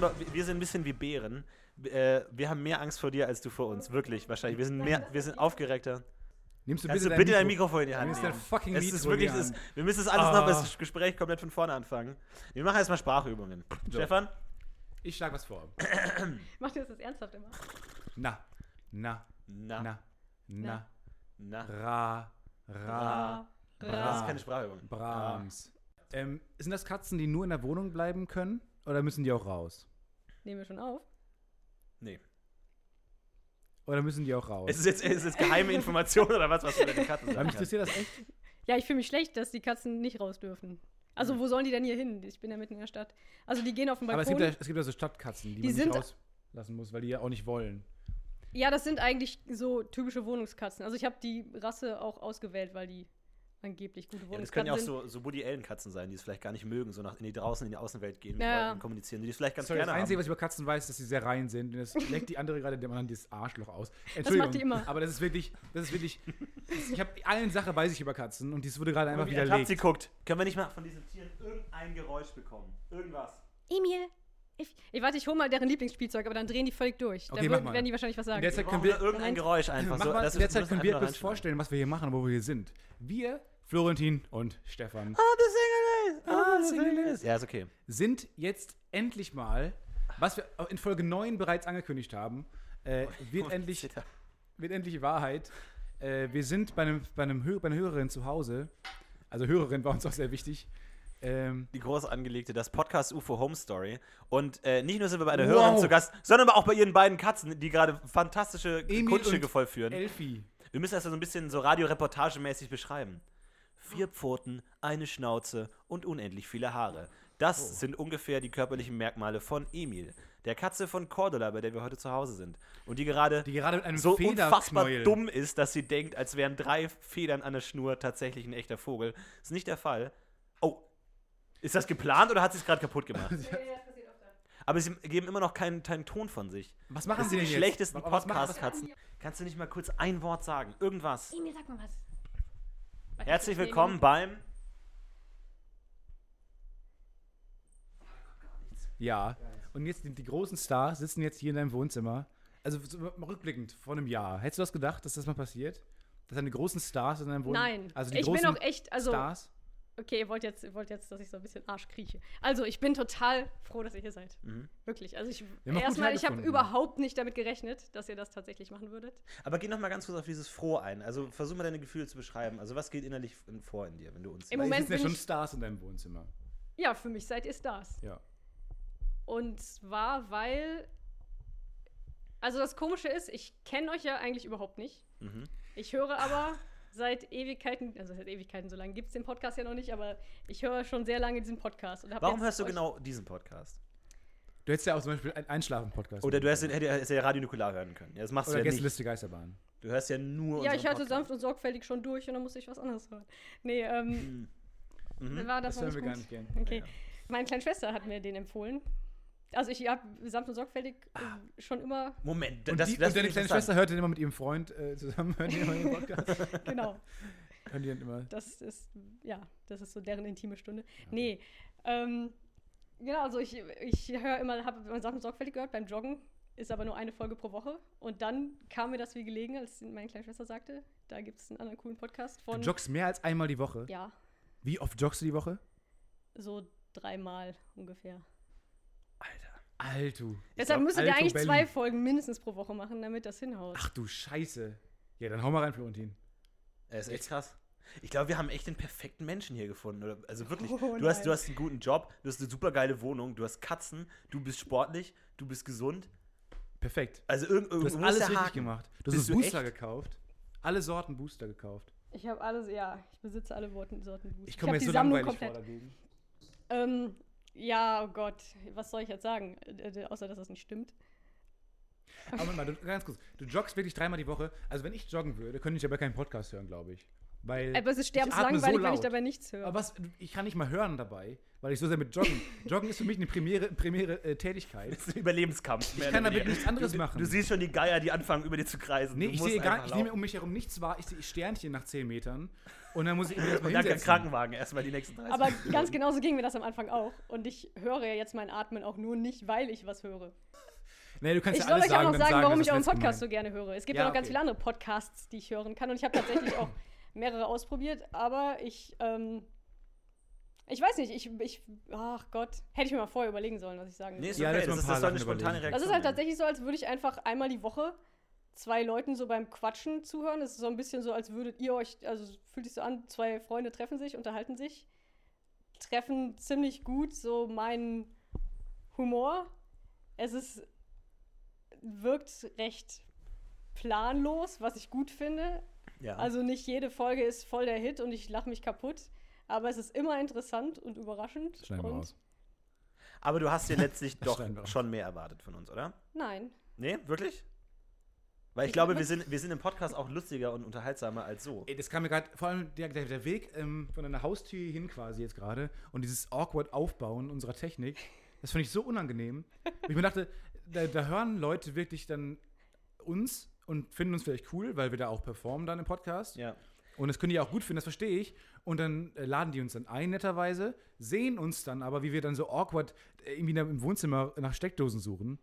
Musst wissen, wir sind ein bisschen wie Bären. Äh, Wir haben mehr Angst vor dir als du vor uns. Wirklich, wahrscheinlich. Wir sind, mehr, wir sind aufgeregter. Nimmst du Kannst du bitte dein Mikrofon in die Hand Nimmst dein nehmen? fucking Es ist in wirklich, die es wir müssen das alles Ah. noch das Gespräch komplett von vorne anfangen. Wir machen erstmal Sprachübungen. Stefan? Ich schlag was vor. Macht ihr das jetzt ernsthaft immer? Na, na, Na, na, na, na. ra, ra, Das ist keine Sprachübung. Brahms. Ähm, sind das Katzen, die nur in der Wohnung bleiben können? Oder müssen die auch raus? Nehmen wir schon auf. Nee. Oder müssen die auch raus? Es ist jetzt, es ist jetzt geheime Information oder was, was du deine Katze Weil sagen mich interessiert das echt. Ja, ich fühle mich schlecht, dass die Katzen nicht raus dürfen. Also, wo sollen die denn hier hin? Ich bin ja mitten in der Stadt. Also, die gehen auf den Aber es Balkon. gibt, ja, es gibt ja so Stadtkatzen, die, Die man sind- nicht rauslassen muss, weil die ja auch nicht wollen. ja, das sind eigentlich so typische Wohnungskatzen. Also, ich habe die Rasse auch ausgewählt, weil die angeblich gute Ja, das können Wohnungskatzen ja auch so, so Woody Allen-Katzen sein, die es vielleicht gar nicht mögen, so nach in die draußen in die Außenwelt gehen, mit Ja. Leuten kommunizieren, die es vielleicht ganz Sorry, das gerne Einzige, haben. was ich über Katzen weiß, ist, dass sie sehr rein sind. Und das leckt die andere gerade dem anderen das Arschloch aus. macht die immer. Aber das ist wirklich, das ist wirklich. ich habe eine Sache weiß ich über Katzen und dies wurde gerade einfach widerlegt. guckt. Können wir nicht mal von diesen Tieren irgendein Geräusch bekommen? Irgendwas. Emil! Ich, ich warte, ich hole mal deren Lieblingsspielzeug, aber dann drehen die völlig durch. Okay, da mach wird- mal. werden die wahrscheinlich was sagen. In der Zeit können wir. irgendein. Geräusch einfach. So, mal, in der Zeit können wir reinschneiden. vorstellen, was wir hier machen und wo wir hier sind. Wir, Florentin und Stefan, Ah, the single is! Ah, the single is! Ja, ist okay. sind jetzt endlich mal, was wir in Folge 9 bereits angekündigt haben, äh, wird, endlich, wird endlich Wahrheit. Äh, wir sind bei, einem, bei, einem bei einer Hörerin zu Hause. Also Hörerin war uns auch sehr wichtig. Ähm, Die groß angelegte, das Podcast UFO Home Story. Und äh, nicht nur sind wir bei einer Wow. Hörerin zu Gast, sondern auch bei ihren beiden Katzen, die gerade fantastische Emil Kunststücke vollführen. Elfi. Wir müssen das ja so ein bisschen so radioreportagemäßig beschreiben. Vier Pfoten, eine Schnauze und unendlich viele Haare. Das Oh. sind ungefähr die körperlichen Merkmale von Emil, der Katze von Cordula, bei der wir heute zu Hause sind. Und die gerade, Die gerade mit einem so unfassbar dumm ist, dass sie denkt, als wären drei Federn an der Schnur tatsächlich ein echter Vogel. Ist nicht der Fall. Ist das geplant oder hat sie es gerade kaputt gemacht? Aber sie geben immer noch keinen, keinen Ton von sich. Was machen Das sie sind denn die jetzt? schlechtesten Was- was Podcast-Katzen. Kannst du nicht mal kurz ein Wort sagen? Irgendwas. Emil, sag mal was. Herzlich Nee, willkommen beim. Ja. Und jetzt die, die großen Stars sitzen jetzt hier in deinem Wohnzimmer. Also rückblickend, vor einem Jahr. Hättest du das gedacht, dass das mal passiert? Dass deine großen Stars in deinem Wohnzimmer. Nein. Also die ich bin großen auch echt, also, Stars. Okay, ihr wollt jetzt, ihr wollt jetzt, dass ich so ein bisschen Arsch krieche. Also, ich bin total froh, dass ihr hier seid. Mhm. Wirklich. Also, ich, erstmal, ich habe gefunden. überhaupt nicht damit gerechnet, dass ihr das tatsächlich machen würdet. Aber geh noch mal ganz kurz auf dieses Froh ein. Also versuch mal deine Gefühle zu beschreiben. Also was geht innerlich in- vor in dir, wenn du uns. Im Moment sitzen ja schon Stars in deinem Wohnzimmer. Ja, für mich seid ihr Stars. Ja. Und zwar, weil. Also, das Komische ist, ich kenne euch ja eigentlich überhaupt nicht. Mhm. Ich höre aber seit Ewigkeiten, also seit Ewigkeiten, so lange gibt es den Podcast ja noch nicht, aber ich höre schon sehr lange diesen Podcast. Warum hörst du genau diesen Podcast? Du hättest ja auch zum Beispiel einen Einschlafen-Podcast. Oder du hättest, hättest ja Radio Nukular hören können. Ja, das machst du Oder ja nicht. Gästeliste Geisterbahn. Du hörst ja nur Ja, ich hatte Podcast. sanft und sorgfältig schon durch und dann musste ich was anderes hören. Nee, ähm, Mhm. dann war das, Das hören wir gar nicht nicht gut. gern. Okay. Ja, ja. Meine kleine Schwester hat mir den empfohlen. Also ich habe sanft und sorgfältig äh, schon immer, Moment, Und, das, die, das und deine kleine. Schwester hört den immer mit ihrem Freund äh, zusammen, hören die immer den Podcast. genau, hören die dann immer. das ist, ja, das ist so deren intime Stunde. Nee, ähm, genau, also ich, ich höre immer, habe sanft und sorgfältig gehört beim Joggen, ist aber nur eine Folge pro Woche. Und dann kam mir das wie gelegen, als meine kleine Schwester sagte, da gibt es einen anderen coolen Podcast Du von, joggst mehr als einmal die Woche. ja, Wie oft joggst du die Woche? so dreimal ungefähr. Alter. Altu. Deshalb müsstet ihr eigentlich Belli. zwei Folgen mindestens pro Woche machen, damit das hinhaut. Ach du Scheiße. Ja, dann hau mal rein, Florentin. Er ist echt krass. Ich glaube, wir haben echt den perfekten Menschen hier gefunden. Also wirklich, Oh, du, hast, du hast einen guten Job, du hast eine super geile Wohnung, du hast Katzen, du bist sportlich, du bist gesund. Perfekt. Also irg Du hast alles richtig Haken. gemacht. Du Bist hast du Booster echt? gekauft. Alle Sorten Booster gekauft. Ich habe alles, ja, ich besitze alle Worten, Sorten Boost. Ich komme mir so langweilig vor komplett. dagegen. Ähm, ja, oh Gott, was soll ich jetzt sagen? Äh, äh, außer, dass das nicht stimmt. Aber mal, du, ganz kurz. Du joggst wirklich dreimal die Woche. Also wenn ich joggen würde, könnte ich aber keinen Podcast hören, glaube ich. Weil Aber es ist ich sterbenslangweilig, so wenn ich dabei nichts höre. Aber was, ich kann nicht mal hören dabei, weil ich so sehr mit Joggen. Joggen ist für mich eine primäre, primäre äh, Tätigkeit. Das ist ein Überlebenskampf. mehr kann damit nichts anderes du, machen. Du siehst schon die Geier, die anfangen, über dir zu kreisen. Nee, du ich musst sehe gar ich nehme um mich herum nichts wahr. Ich sehe Sternchen nach 10 Metern. Und dann muss ich mir erstmal Und dann hinsetzen. Krankenwagen, erstmal die nächsten 30 Aber Minuten. ganz genauso ging mir das am Anfang auch. Und ich höre ja jetzt mein Atmen auch nur nicht, weil ich was höre. Nee, du kannst Ich ja soll euch auch sagen, noch dann sagen, warum ich euren Podcast so gemeint. gerne höre. Es gibt Ja, ja noch ganz okay. viele andere Podcasts, die ich hören kann. Und ich habe tatsächlich auch mehrere ausprobiert. Aber ich, ähm, ich weiß nicht, ich, ich, ach Gott, hätte ich mir mal vorher überlegen sollen, was ich sagen Nee, will. ist Ja, okay, mal das ein ist, das soll eine spontane. Reaktion Das ist halt tatsächlich so, als würde ich einfach einmal die Woche zwei Leuten so beim Quatschen zuhören. Es ist so ein bisschen so, als würdet ihr euch, also es fühlt sich so an, zwei Freunde treffen sich, unterhalten sich, treffen ziemlich gut so meinen Humor. Es ist, wirkt recht planlos, was ich gut finde. Ja. Also nicht jede Folge ist voll der Hit und ich lache mich kaputt. Aber es ist immer interessant und überraschend. Schneiden wir raus. Aber du hast dir letztlich doch schon mehr erwartet von uns, oder? Nein. Nee, wirklich? Weil ich Ich glaube, glaub, wir sind, wir sind im Podcast auch lustiger und unterhaltsamer als so. Ey, das kam mir gerade, vor allem der, der, der Weg ähm, von deiner Haustür hin quasi jetzt gerade und dieses awkward Aufbauen unserer Technik, das fand ich so unangenehm. Ich mir dachte, da, da hören Leute wirklich dann uns und finden uns vielleicht cool, weil wir da auch performen dann im Podcast. Ja. Und das können die auch gut finden, das verstehe ich. Und dann äh, laden die uns dann ein, netterweise, sehen uns dann aber, wie wir dann so awkward äh, irgendwie im Wohnzimmer nach Steckdosen suchen.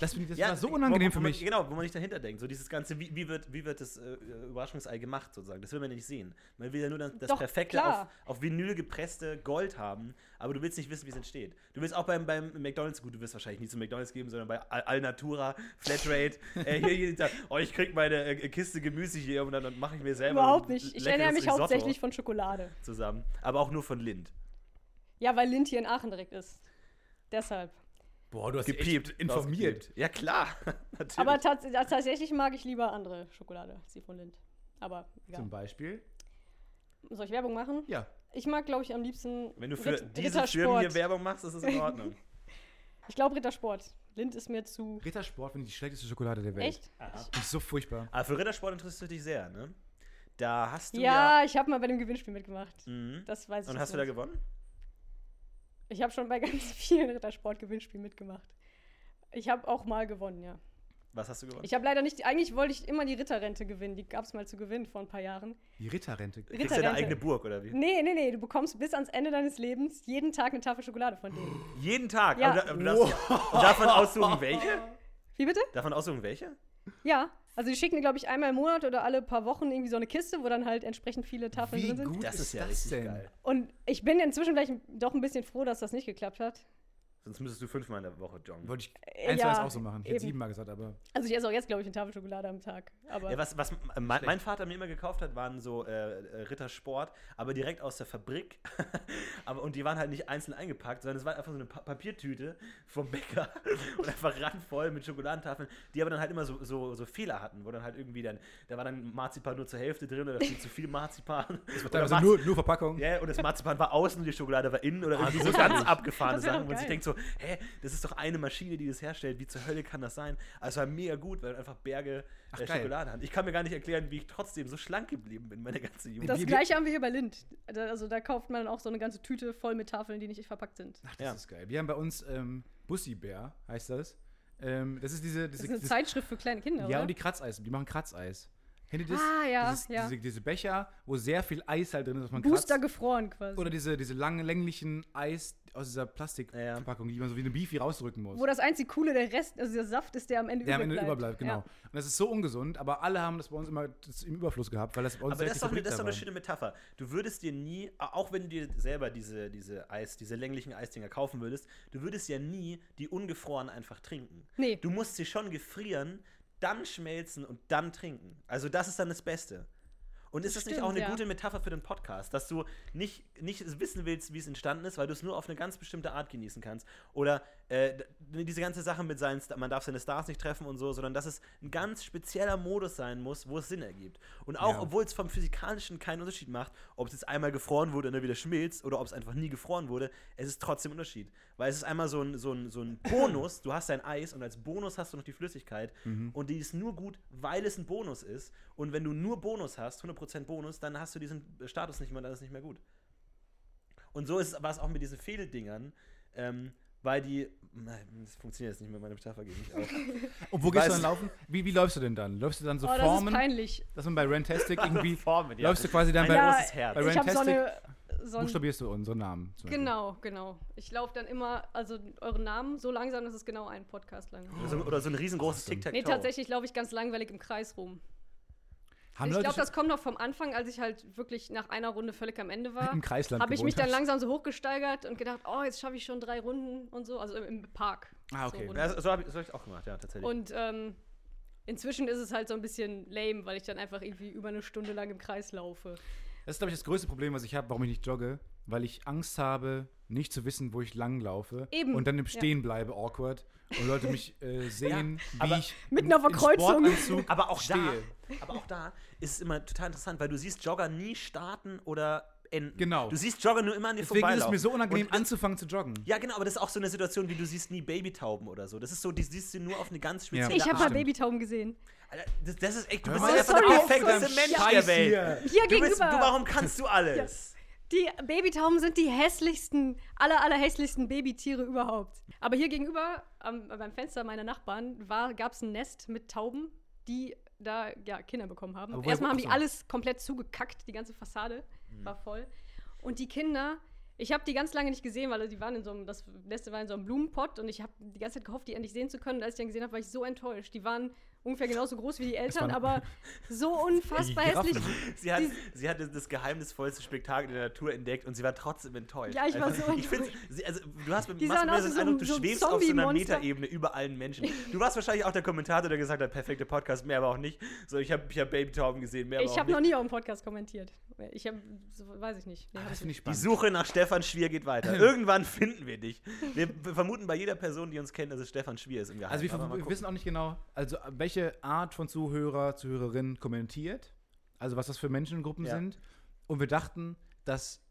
Das, finde ich, das ja, war so wo- unangenehm wo für man, mich. Genau, wo man nicht dahinter denkt. So dieses Ganze, wie, wie, wird, wie wird das äh, Überraschungsei gemacht, sozusagen. Das will man ja nicht sehen. Man will ja nur das, das Doch, perfekte auf, auf Vinyl gepresste Gold haben, aber du willst nicht wissen, wie es entsteht. Du willst auch beim, beim McDonalds, gut, du wirst wahrscheinlich nie zu McDonalds geben, sondern bei Al- Alnatura, Flatrate, äh, hier jeden Tag, oh, ich krieg meine äh, Kiste Gemüse hier und dann, dann mache ich mir selber Überhaupt ein nicht. Ich ernähre mich Risotto hauptsächlich von Schokolade. zusammen. Aber auch nur von Lind. Ja, weil Lind hier in Aachen direkt ist. Deshalb. Boah, du hast Gepiept. echt informiert. Gepiept. Ja, klar. Natürlich. Aber tats tatsächlich mag ich lieber andere Schokolade als die von Lind. Aber egal. Zum Beispiel. Soll ich Werbung machen? Ja. Ich mag, glaube ich, am liebsten Wenn du für Ritt- diese Firmen hier Werbung machst, ist es in Ordnung. Ich glaube Rittersport. Lind ist mir zu. Rittersport finde ich die schlechteste Schokolade der Welt. Echt? Die ist so furchtbar. Aber für Rittersport interessierst du dich sehr, ne? Da hast du Ja, ja. ich habe mal bei dem Gewinnspiel mitgemacht. mhm. Das weiß ich. Und hast du da gewonnen? Ich habe schon bei ganz vielen Rittersport-Gewinnspielen mitgemacht. Ich habe auch mal gewonnen, ja. Was hast du gewonnen? Ich habe leider nicht, eigentlich wollte ich immer die Ritterrente gewinnen. Die gab es mal zu gewinnen vor ein paar Jahren. Die Ritterrente. Kriegst du deine Ritterrente. eigene Burg, oder wie? Nee, nee, nee, du bekommst bis ans Ende deines Lebens jeden Tag eine Tafel Schokolade von denen. Jeden Tag. Ja. Aber, aber du darfst, und davon aussuchen, welche? Wie bitte? Davon aussuchen, welche? Ja. Also die schicken glaube ich, einmal im Monat oder alle paar Wochen irgendwie so eine Kiste, wo dann halt entsprechend viele Tafeln Wie drin sind. gut Das ist, ist ja das richtig denn? geil. Und ich bin inzwischen vielleicht doch ein bisschen froh, dass das nicht geklappt hat. Sonst müsstest du fünfmal in der Woche joggen. Wollte ich eins ja, ja, auch so machen. Ich hätte eben. siebenmal gesagt, aber. Also ich esse auch jetzt, glaube ich, eine Tafel Schokolade am Tag. Aber Ja, was, was mein, mein Vater mir immer gekauft hat, waren so äh, äh, Rittersport, aber direkt aus der Fabrik. aber, und die waren halt nicht einzeln eingepackt, sondern es war einfach so eine pa Papiertüte vom Bäcker und einfach randvoll mit Schokoladentafeln, die aber dann halt immer so, so, so Fehler hatten, wo dann halt irgendwie dann, da war dann Marzipan nur zur Hälfte drin oder viel zu viel Marzipan. Oder Teilweise Marzi- nur, nur Verpackung. ja, und das Marzipan war außen und die Schokolade war innen oder irgendwie so ganz abgefahrene Das Sachen. Und man sich denkt so, hä, das ist doch eine Maschine, die das herstellt. Wie zur Hölle kann das sein? Also es war mega gut, weil man einfach Berge Ach, äh. Schokolade hat. Ich kann mir gar nicht erklären, wie ich trotzdem so schlank geblieben bin, meine ganze Jugend. das gleiche haben wir hier bei Lind. Da- Also da kauft man dann auch so eine ganze Tüte voll mit Tafeln, die nicht verpackt sind. Ach, das Ja. ist geil. Wir haben bei uns ähm, Bussi-Bär, heißt das. Ähm, das ist diese. Das diese ist eine das- Zeitschrift für kleine Kinder, Ja, oder? und die Kratzeis. Die machen Kratzeis. Kennt ihr das? Ah, ja, Dieses, ja. Diese, diese Becher, wo sehr viel Eis halt drin ist, was man Booster kratzt. gefroren quasi. Oder diese, diese langen, länglichen Eis aus dieser Plastikverpackung, die man so wie eine Beefy rausdrücken muss. Wo das einzig Coole, der Rest, also der Saft ist, der am Ende der am übrig Ende bleibt. überbleibt, genau. Ja. Und das ist so ungesund, aber alle haben das bei uns immer im Überfluss gehabt, weil das bei uns Aber das ist, doch eine, das ist doch eine schöne Metapher. Du würdest dir nie, auch wenn du dir selber diese, diese Eis, diese länglichen Eisdinger kaufen würdest, du würdest ja nie die ungefroren einfach trinken. Nee. Du musst sie schon gefrieren, dann schmelzen und dann trinken. Also das ist dann das Beste. Und ist Das das nicht stimmt, auch eine ja. gute Metapher für den Podcast, dass du nicht, nicht wissen willst, wie es entstanden ist, weil du es nur auf eine ganz bestimmte Art genießen kannst? Oder äh, diese ganze Sache mit seinen, man darf seine Stars nicht treffen und so, sondern dass es ein ganz spezieller Modus sein muss, wo es Sinn ergibt. Und auch, Ja. obwohl es vom Physikalischen keinen Unterschied macht, ob es jetzt einmal gefroren wurde und dann wieder schmilzt oder ob es einfach nie gefroren wurde, es ist trotzdem ein Unterschied. Weil es ist einmal so ein, so ein, so ein Bonus, du hast dein Eis und als Bonus hast du noch die Flüssigkeit und die ist nur gut, weil es ein Bonus ist. Und wenn du nur Bonus hast, 100% Bonus, dann hast du diesen Status nicht mehr, dann ist es nicht mehr gut. Und so ist, war es auch mit diesen Fehldingern, ähm, weil die, nein, das funktioniert jetzt nicht mehr, meine Metapher geht nicht auf. Und wo gehst du dann laufen? Wie, wie läufst du denn dann? Läufst du dann so Oh, das ist Formen, peinlich. dass man bei Rantastic irgendwie Formen, ja. läufst du quasi dann Ein bei, großes Herz. bei ich habe so Rantastic eine. So buchstabierst du unseren Namen. genau, genau. Ich laufe dann immer, also euren Namen so langsam, dass es genau ein Podcast lang ist. Oder so, oder so ein riesengroßes tic tac Nee, tatsächlich laufe ich ganz langweilig im Kreis rum. Haben ich glaube, das kommt noch vom Anfang, als ich halt wirklich nach einer Runde völlig am Ende war. im Kreisland Habe ich mich gewohnt dann hast? langsam so hochgesteigert und gedacht, oh, jetzt schaffe ich schon drei Runden und so, also im, im Park. Ah, okay. So. Ja, so habe ich, ich auch gemacht, ja, tatsächlich. Und ähm, inzwischen ist es halt so ein bisschen lame, weil ich dann einfach irgendwie über eine Stunde lang im Kreis laufe. Das ist, glaube ich, das größte Problem, was ich habe, warum ich nicht jogge, weil ich Angst habe, nicht zu wissen, wo ich lang laufe. Eben, Und dann im ja. Stehen bleibe, awkward. Und Leute mich äh, sehen, wie aber ich Mitten auf der Kreuzung. Sportanzug aber auch stehe. da, aber auch da ist es immer total interessant, weil du siehst Jogger nie starten oder enden. Genau. Du siehst Jogger nur immer an dir Deswegen ist es mir so unangenehm, Und anzufangen zu joggen. Ja, genau, aber das ist auch so eine Situation, wie du siehst nie Babytauben oder so. Das ist so, die siehst du nur auf eine ganz spezielle Ich habe mal. Babytauben gesehen. Alter, das, das ist echt, du Hör bist mal einfach der perfekteste Mensch Scheiß der Welt. hier. Hier Du, gegenüber. bist, du, warum kannst du alles? Die Babytauben sind die hässlichsten, aller, aller hässlichsten Babytiere überhaupt. Aber hier gegenüber, am, beim Fenster meiner Nachbarn, gab es ein Nest mit Tauben, die da ja, Kinder bekommen haben. Erstmal haben die alles komplett zugekackt, die ganze Fassade war voll. Und die Kinder, ich habe die ganz lange nicht gesehen, weil die waren in so einem, das Nest war in so einem Blumenpott und ich habe die ganze Zeit gehofft, die endlich sehen zu können. Und als ich dann gesehen habe, war ich so enttäuscht. Die waren ungefähr genauso groß wie die Eltern, aber so unfassbar hässlich. Sie hat, sie hat das geheimnisvollste Spektakel der Natur entdeckt und sie war trotzdem enttäuscht. Ja, ich war so ich find's, sie, also, Du hast mit machst mir so Eindruck, ein- du so schwebst auf so einer. Metaebene über allen Menschen. Du warst wahrscheinlich auch der Kommentator, der gesagt hat, perfekte Podcast, mehr aber auch nicht. So, ich habe ich hab Babytauben gesehen, mehr aber Ich habe noch nie auf dem Podcast kommentiert. Ich habe, so, weiß ich nicht. Nee, hab Das ich nicht. Die. Suche nach Stefan Schwier geht weiter. Irgendwann finden wir dich. Wir vermuten bei jeder Person, die uns kennt, dass es Stefan Schwier ist im Geheimen. Also wir, wir wissen auch nicht genau, also welche Art von Zuhörer, Zuhörerin kommentiert, also was das für Menschengruppen Ja. sind. Und wir dachten, dass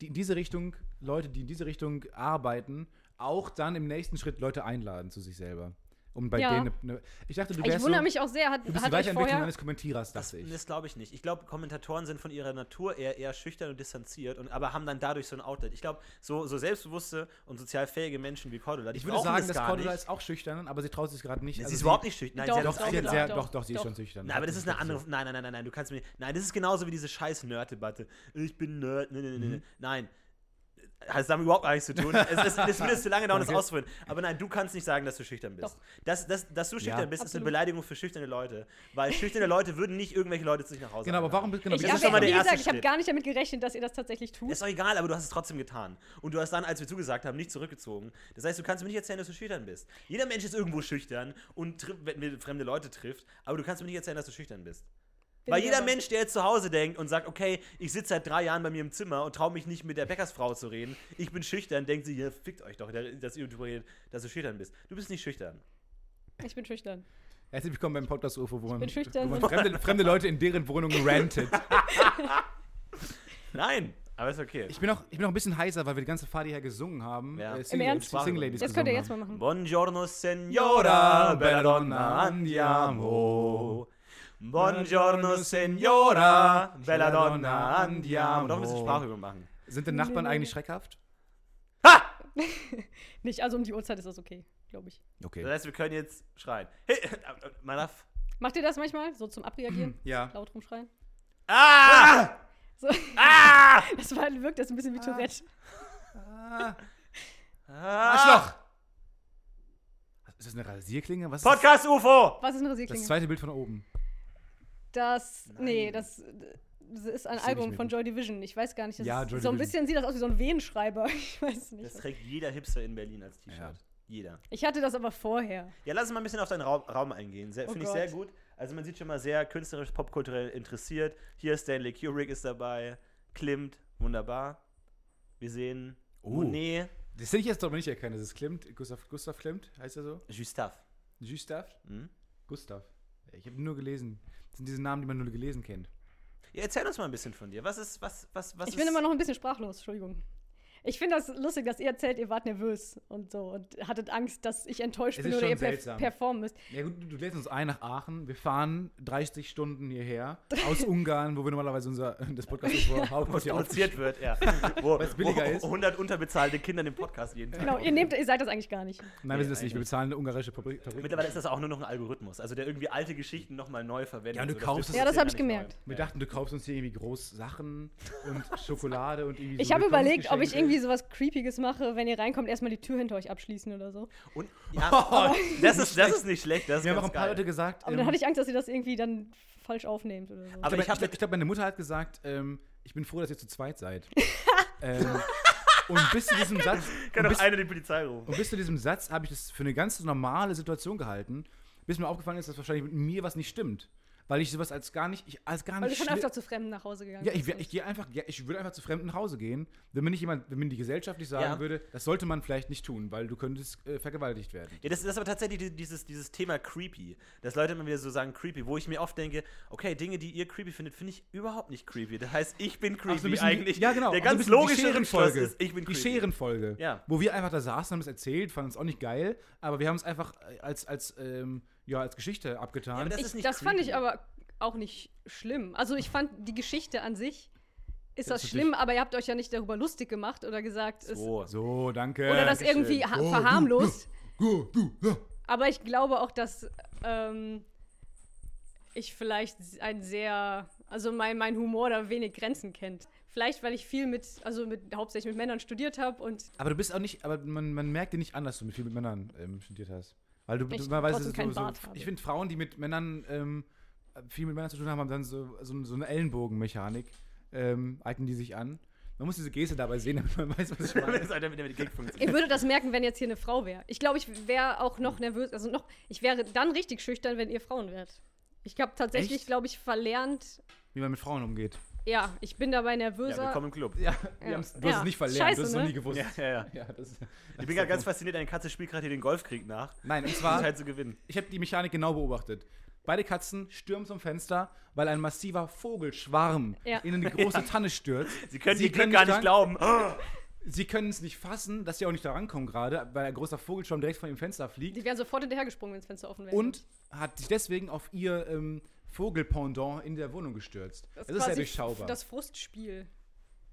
die in diese Richtung, Leute, die in diese Richtung arbeiten, auch dann im nächsten Schritt Leute einladen zu sich selber. Um bei Ja. denen eine, Ich dachte, du Ich wärst wundere so, mich auch sehr. Hat, du bist die hat euch Weiterentwicklung vorher. eines Kommentierers, Das, dachte ich. das glaube ich nicht. Ich glaube, Kommentatoren sind von ihrer Natur eher, eher schüchtern und distanziert, und, aber haben dann dadurch so ein Outlet. Ich glaube, so, so selbstbewusste und sozial fähige Menschen wie Cordula, die Ich würde sagen, das dass Cordula nicht. ist auch schüchtern, aber sie traut sich gerade nicht. Sie Also ist überhaupt nicht schüchtern. Nein, Doch, sie Doch, sie sehr, doch, doch, doch, sie ist schon schüchtern. Nein, aber das ist eine andere. Nein, nein, nein, nein, nein, du kannst mir. Nein, das ist genauso wie diese scheiß Nerd-Debatte. Ich bin Nerd. Nein, nein, nein, nein. Hat es damit überhaupt gar nichts zu tun. es, es, es würde zu lange dauern, das Danke. auszuführen. Aber nein, du kannst nicht sagen, dass du schüchtern bist. Doch. Das, das, dass du schüchtern Ja. bist, ist eine Absolut. Beleidigung für schüchterne Leute. Weil schüchterne Leute würden nicht irgendwelche Leute zu sich nach Hause Genau, aber warum genau, Ich Das ist schon mal der wie erste gesagt, ich habe gar nicht damit gerechnet, dass ihr das tatsächlich tut. Ist doch egal, aber du hast es trotzdem getan. Und du hast dann, als wir zugesagt haben, nicht zurückgezogen. Das heißt, du kannst mir nicht erzählen, dass du schüchtern bist. Jeder Mensch ist irgendwo schüchtern und wenn fremde Leute trifft, aber du kannst mir nicht erzählen, dass du schüchtern bist. Weil jeder. Mensch, der jetzt zu Hause denkt und sagt, okay, ich sitze seit drei Jahren bei mir im Zimmer und traue mich nicht mit der Bäckersfrau zu reden, ich bin schüchtern, denkt sich, ja, fickt euch doch, dass ihr darüber redet, dass du schüchtern bist. Du bist nicht schüchtern. Ich bin schüchtern. Herzlich willkommen beim Podcast UFO, wo man, bin schüchtern wo man fremde, fremde Leute in deren Wohnungen rantet. Nein, aber ist okay. Ich bin, auch, ich bin auch ein bisschen heiser, weil wir die ganze Fahrt hierher gesungen haben. Ja. Äh, Im Ernst? Ladies Das könnt ihr jetzt mal machen. Buongiorno signora, bella donna, andiamo. Buongiorno signora, bella donna, andiamo. Doch ein bisschen Sprachübung machen. Sind denn Nachbarn eigentlich schreckhaft? Nicht, also um die Uhrzeit ist das okay, glaube ich. Das Okay. heißt, wir können jetzt schreien. Hey, äh, Manaf. Macht ihr das manchmal? So zum Abreagieren? Ja. Laut rumschreien? Ah! So. Ah! Das war, wirkt das ein bisschen wie Tourette. Ah, ah! Arschloch! Ist das eine Rasierklinge? Was ist Podcast UFO! Was ist eine das, das Rasierklinge? zweite Bild von oben? Das, nee, das, das ist ein seh Album von Joy Division. Ich weiß gar nicht. Das Ja, ist, Joy so ein Division. bisschen sieht das aus wie so ein Wehenschreiber. Ich weiß nicht. Das trägt jeder Hipster in Berlin als T-Shirt. Ja. Jeder. Ich hatte das aber vorher. Ja, lass uns mal ein bisschen auf deinen Raum, Raum eingehen. Oh Finde ich sehr gut. Also man sieht schon mal sehr künstlerisch, popkulturell interessiert. Hier Stanley Kubrick ist dabei. Klimt, wunderbar. Wir sehen Oh. Monet, Das hätte ich jetzt doch nicht erkennen. Das ist Klimt. Gustav, Gustav Klimt, heißt er so? Gustave. Gustav? Hm? Gustav. Ich habe nur gelesen. Das sind diese Namen, die man nur gelesen kennt. Ja, erzähl uns mal ein bisschen von dir. Was ist, was, was, was Ich ist... bin immer noch ein bisschen sprachlos, Entschuldigung. Ich finde das lustig, dass ihr erzählt, ihr wart nervös und so und hattet Angst, dass ich enttäuscht Es bin ist oder ihr per performen müsst. Ja gut, du lädst uns ein nach Aachen. Wir fahren 30 Stunden hierher aus Ungarn, wo wir normalerweise unser das Podcast vor was Hauptquartier produziert wird, ja. Wo, Weil's billiger wo ist. 100 unterbezahlte Kinder den Podcast jeden Tag. Genau, ihr, nehmt, ihr seid das eigentlich gar nicht. Nein, wir sind das nicht. Wir bezahlen eine ungarische Fabrik. Mittlerweile ist das auch nur noch ein Algorithmus, also der irgendwie alte Geschichten nochmal neu verwendet. Ja, und du sodass kaufst Ja, das hab nicht ich gemerkt. Wir dachten, du kaufst uns hier irgendwie groß Sachen und Schokolade und irgendwie so Ich habe überlegt, ob ich Willkommensgeschenke. Irgendwie sowas Creepiges mache, wenn ihr reinkommt, erstmal die Tür hinter euch abschließen oder so. Und, ja, das, ist, das ist nicht schlecht. Das ist Wir haben auch ein paar geil. Leute gesagt. Aber ähm, dann hatte ich Angst, dass ihr das irgendwie dann falsch aufnehmt oder so. Aber ich ich glaube, meine Mutter hat gesagt, ähm, ich bin froh, dass ihr zu zweit seid. ähm, und bis zu diesem Satz, Kann doch einer die Polizei rufen. und bis zu diesem Satz habe ich das für eine ganz normale Situation gehalten, bis mir aufgefallen ist, dass wahrscheinlich mit mir was nicht stimmt. Weil ich sowas als gar nicht, ich, als gar Weil du nicht schon schli- öfter zu Fremden nach Hause gegangen Ja, ich, ich gehe einfach, ja, ich würde einfach zu Fremden nach Hause gehen, wenn mir nicht jemand, wenn mir die gesellschaftlich sagen Ja. würde, das sollte man vielleicht nicht tun, weil du könntest äh, vergewaltigt werden. Ja, das, das ist aber tatsächlich die- dieses, dieses Thema creepy. Dass Leute immer wieder so sagen creepy, wo ich mir oft denke, okay, Dinge, die ihr creepy findet, finde ich überhaupt nicht creepy. Das heißt, ich bin creepy so bisschen eigentlich. Die, ja, genau. Der so ganz die logische Scherenfolge. ist, ich bin Die creepy. Scherenfolge. Ja. Wo wir einfach da saßen, haben es erzählt, fanden es auch nicht geil, aber wir haben es einfach äh, als, als, ähm, ja, als Geschichte abgetan. Ja, das ich, ist nicht das fand ich aber auch nicht schlimm. Also ich fand die Geschichte an sich ist Das das schlimm, aber ihr habt euch ja nicht darüber lustig gemacht oder gesagt, es, So. so, danke. oder das irgendwie ha- Oh, du, verharmlost. Go, du, ja. Aber ich glaube auch, dass ähm, ich vielleicht ein sehr, also mein, mein Humor da wenig Grenzen kennt. Vielleicht, weil ich viel mit, also mit, hauptsächlich mit Männern studiert habe und Aber du bist auch nicht, aber man, man merkt dir nicht an, dass du mit viel mit Männern ähm, studiert hast. Weil du, Ich du weißt, trotzdem so, so, ich finde Frauen, die mit Männern ähm, viel mit Männern zu tun haben, haben dann so, so, so eine Ellenbogenmechanik, ähm, eignen die sich an. Man muss diese Geste dabei sehen, damit man weiß, was ich meine. Halt ihr würdet das merken, wenn jetzt hier eine Frau wäre. Ich glaube, ich wäre auch noch nervös, also noch, ich wäre dann richtig schüchtern, wenn ihr Frauen wärt. Ich habe tatsächlich, glaube ich, verlernt, Wie man mit Frauen umgeht. Ja, ich bin dabei Ja, nervöser. willkommen im Club. Ja, Ja. wir haben's- du Ja. hast es nicht verlernt, Scheiße, du hast es noch ne? nie gewusst. Ja, ja, ja. Ja, das, Ich bin gerade ganz fasziniert, eine Katze spielt gerade hier den Golfkrieg nach. Nein, und zwar, halt zu gewinnen. ich habe die Mechanik genau beobachtet. Beide Katzen stürmen zum Fenster, weil ein massiver Vogelschwarm Ja. in eine große Tanne stürzt. Sie können Sie können gar nicht glauben. Oh, Sie können es nicht fassen, dass sie auch nicht da rankommen gerade, weil ein großer Vogelschaum direkt von dem Fenster fliegt. Die wären sofort hinterhergesprungen, wenn das Fenster offen wäre. Und hat sich deswegen auf ihr ähm, Vogelpendant in der Wohnung gestürzt. Das, ist sehr quasi durchschaubar. Das Frustspiel.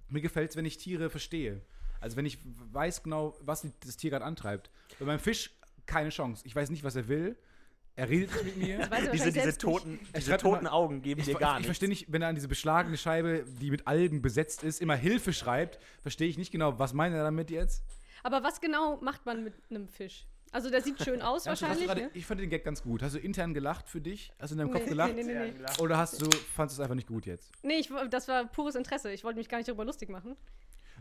Mir gefällt es, wenn ich Tiere verstehe. Also wenn ich weiß genau, was das Tier gerade antreibt. Bei meinem Fisch keine Chance. Ich weiß nicht, was er will. Er redet nicht mit mir. Er Diese, diese, toten, diese toten immer- Augen geben Ich, dir ich, gar ich nichts. verstehe nicht, wenn er an diese beschlagene Scheibe, die mit Algen besetzt ist, immer Hilfe schreibt, verstehe ich nicht genau, was meint er damit jetzt? Aber was genau macht man mit einem Fisch? Also der sieht schön aus wahrscheinlich. gerade- ne? Ich fand den Gag ganz gut. Hast du intern gelacht für dich? Hast du in deinem Kopf Nee, gelacht? nee, nee, nee. Oder hast du, fandest du es einfach nicht gut jetzt? Nee, ich, das war pures Interesse. Ich wollte mich gar nicht darüber lustig machen.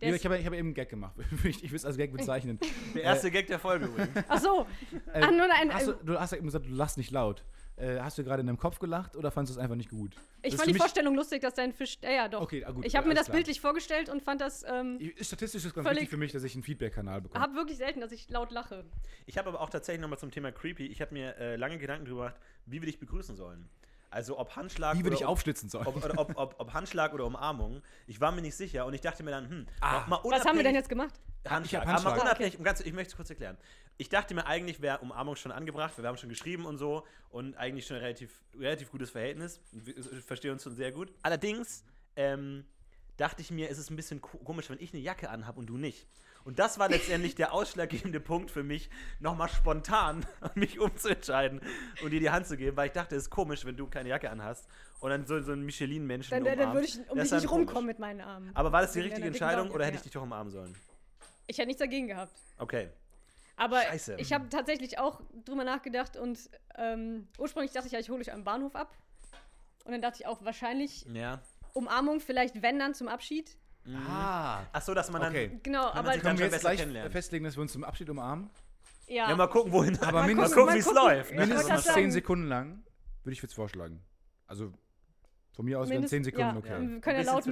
Nee, ich habe ich hab eben einen Gag gemacht. ich ich will es als Gag bezeichnen. Der erste Gag der Folge übrigens. Ach so. Äh, Ach, nur ein, hast du, du hast ja eben gesagt, du lachst nicht laut. Äh, hast du gerade in deinem Kopf gelacht oder fandest du es einfach nicht gut? Das ich ist fand die Vorstellung lustig, dass dein Fisch. Ja, ja, doch. Okay, ah, gut, ich habe äh, mir das klar. bildlich vorgestellt und fand das. Ähm, Ich- Statistisch ist es ganz wichtig für mich, dass ich einen Feedback-Kanal bekomme. hab wirklich selten, dass ich laut lache. Ich habe aber auch tatsächlich nochmal zum Thema Creepy, ich habe mir äh, lange Gedanken darüber gemacht, wie wir dich begrüßen sollen. Also ob Handschlag Wie würde ich aufschlitzen sollen? ob, ob, ob, ob Handschlag oder Umarmung. Ich war mir nicht sicher und ich dachte mir dann, hm, Ah. mal Was haben wir denn unabhängig- jetzt gemacht? Handschlag. hab Aber mal Handschlag. unabhängig, um ganz, ich möchte es kurz erklären. Ich dachte mir, eigentlich wäre Umarmung schon angebracht, wir haben schon geschrieben und so und eigentlich schon ein relativ, relativ gutes Verhältnis. Wir verstehen uns schon sehr gut. Allerdings ähm, dachte ich mir, es ist ein bisschen ko- komisch, wenn ich eine Jacke anhabe und du nicht. Und das war letztendlich der ausschlaggebende Punkt für mich, nochmal spontan mich umzuentscheiden und dir die Hand zu geben, weil ich dachte, es ist komisch, wenn du keine Jacke anhast und dann so, so ein Michelin-Menschen Dann, dann umarmst. würde ich um Das dich dann nicht komisch. rumkommen mit meinen Armen. Aber war das die richtige Entscheidung oder hätte ja. ich dich doch umarmen sollen? Ich hätte nichts dagegen gehabt. Okay. Aber Scheiße. ich habe tatsächlich auch drüber nachgedacht und ähm, ursprünglich dachte ich ja, ich hole dich am Bahnhof ab. Und dann dachte ich auch, wahrscheinlich Ja. Umarmung, vielleicht wenn dann zum Abschied. Ah. Ach so, dass man dann. Okay. Genau, man aber sich Können dann wir jetzt besser gleich kennenlernen. festlegen, dass wir uns zum Abschied umarmen? ja. Ja, mal gucken, wohin. Aber mal mindestens- gucken, mal wie es läuft. Ja, Mindestens grad 10 sagen. Sekunden lang würde ich jetzt vorschlagen. Also von mir aus wären Mindest- 10 Sekunden ja, okay. Wir können ja laut zu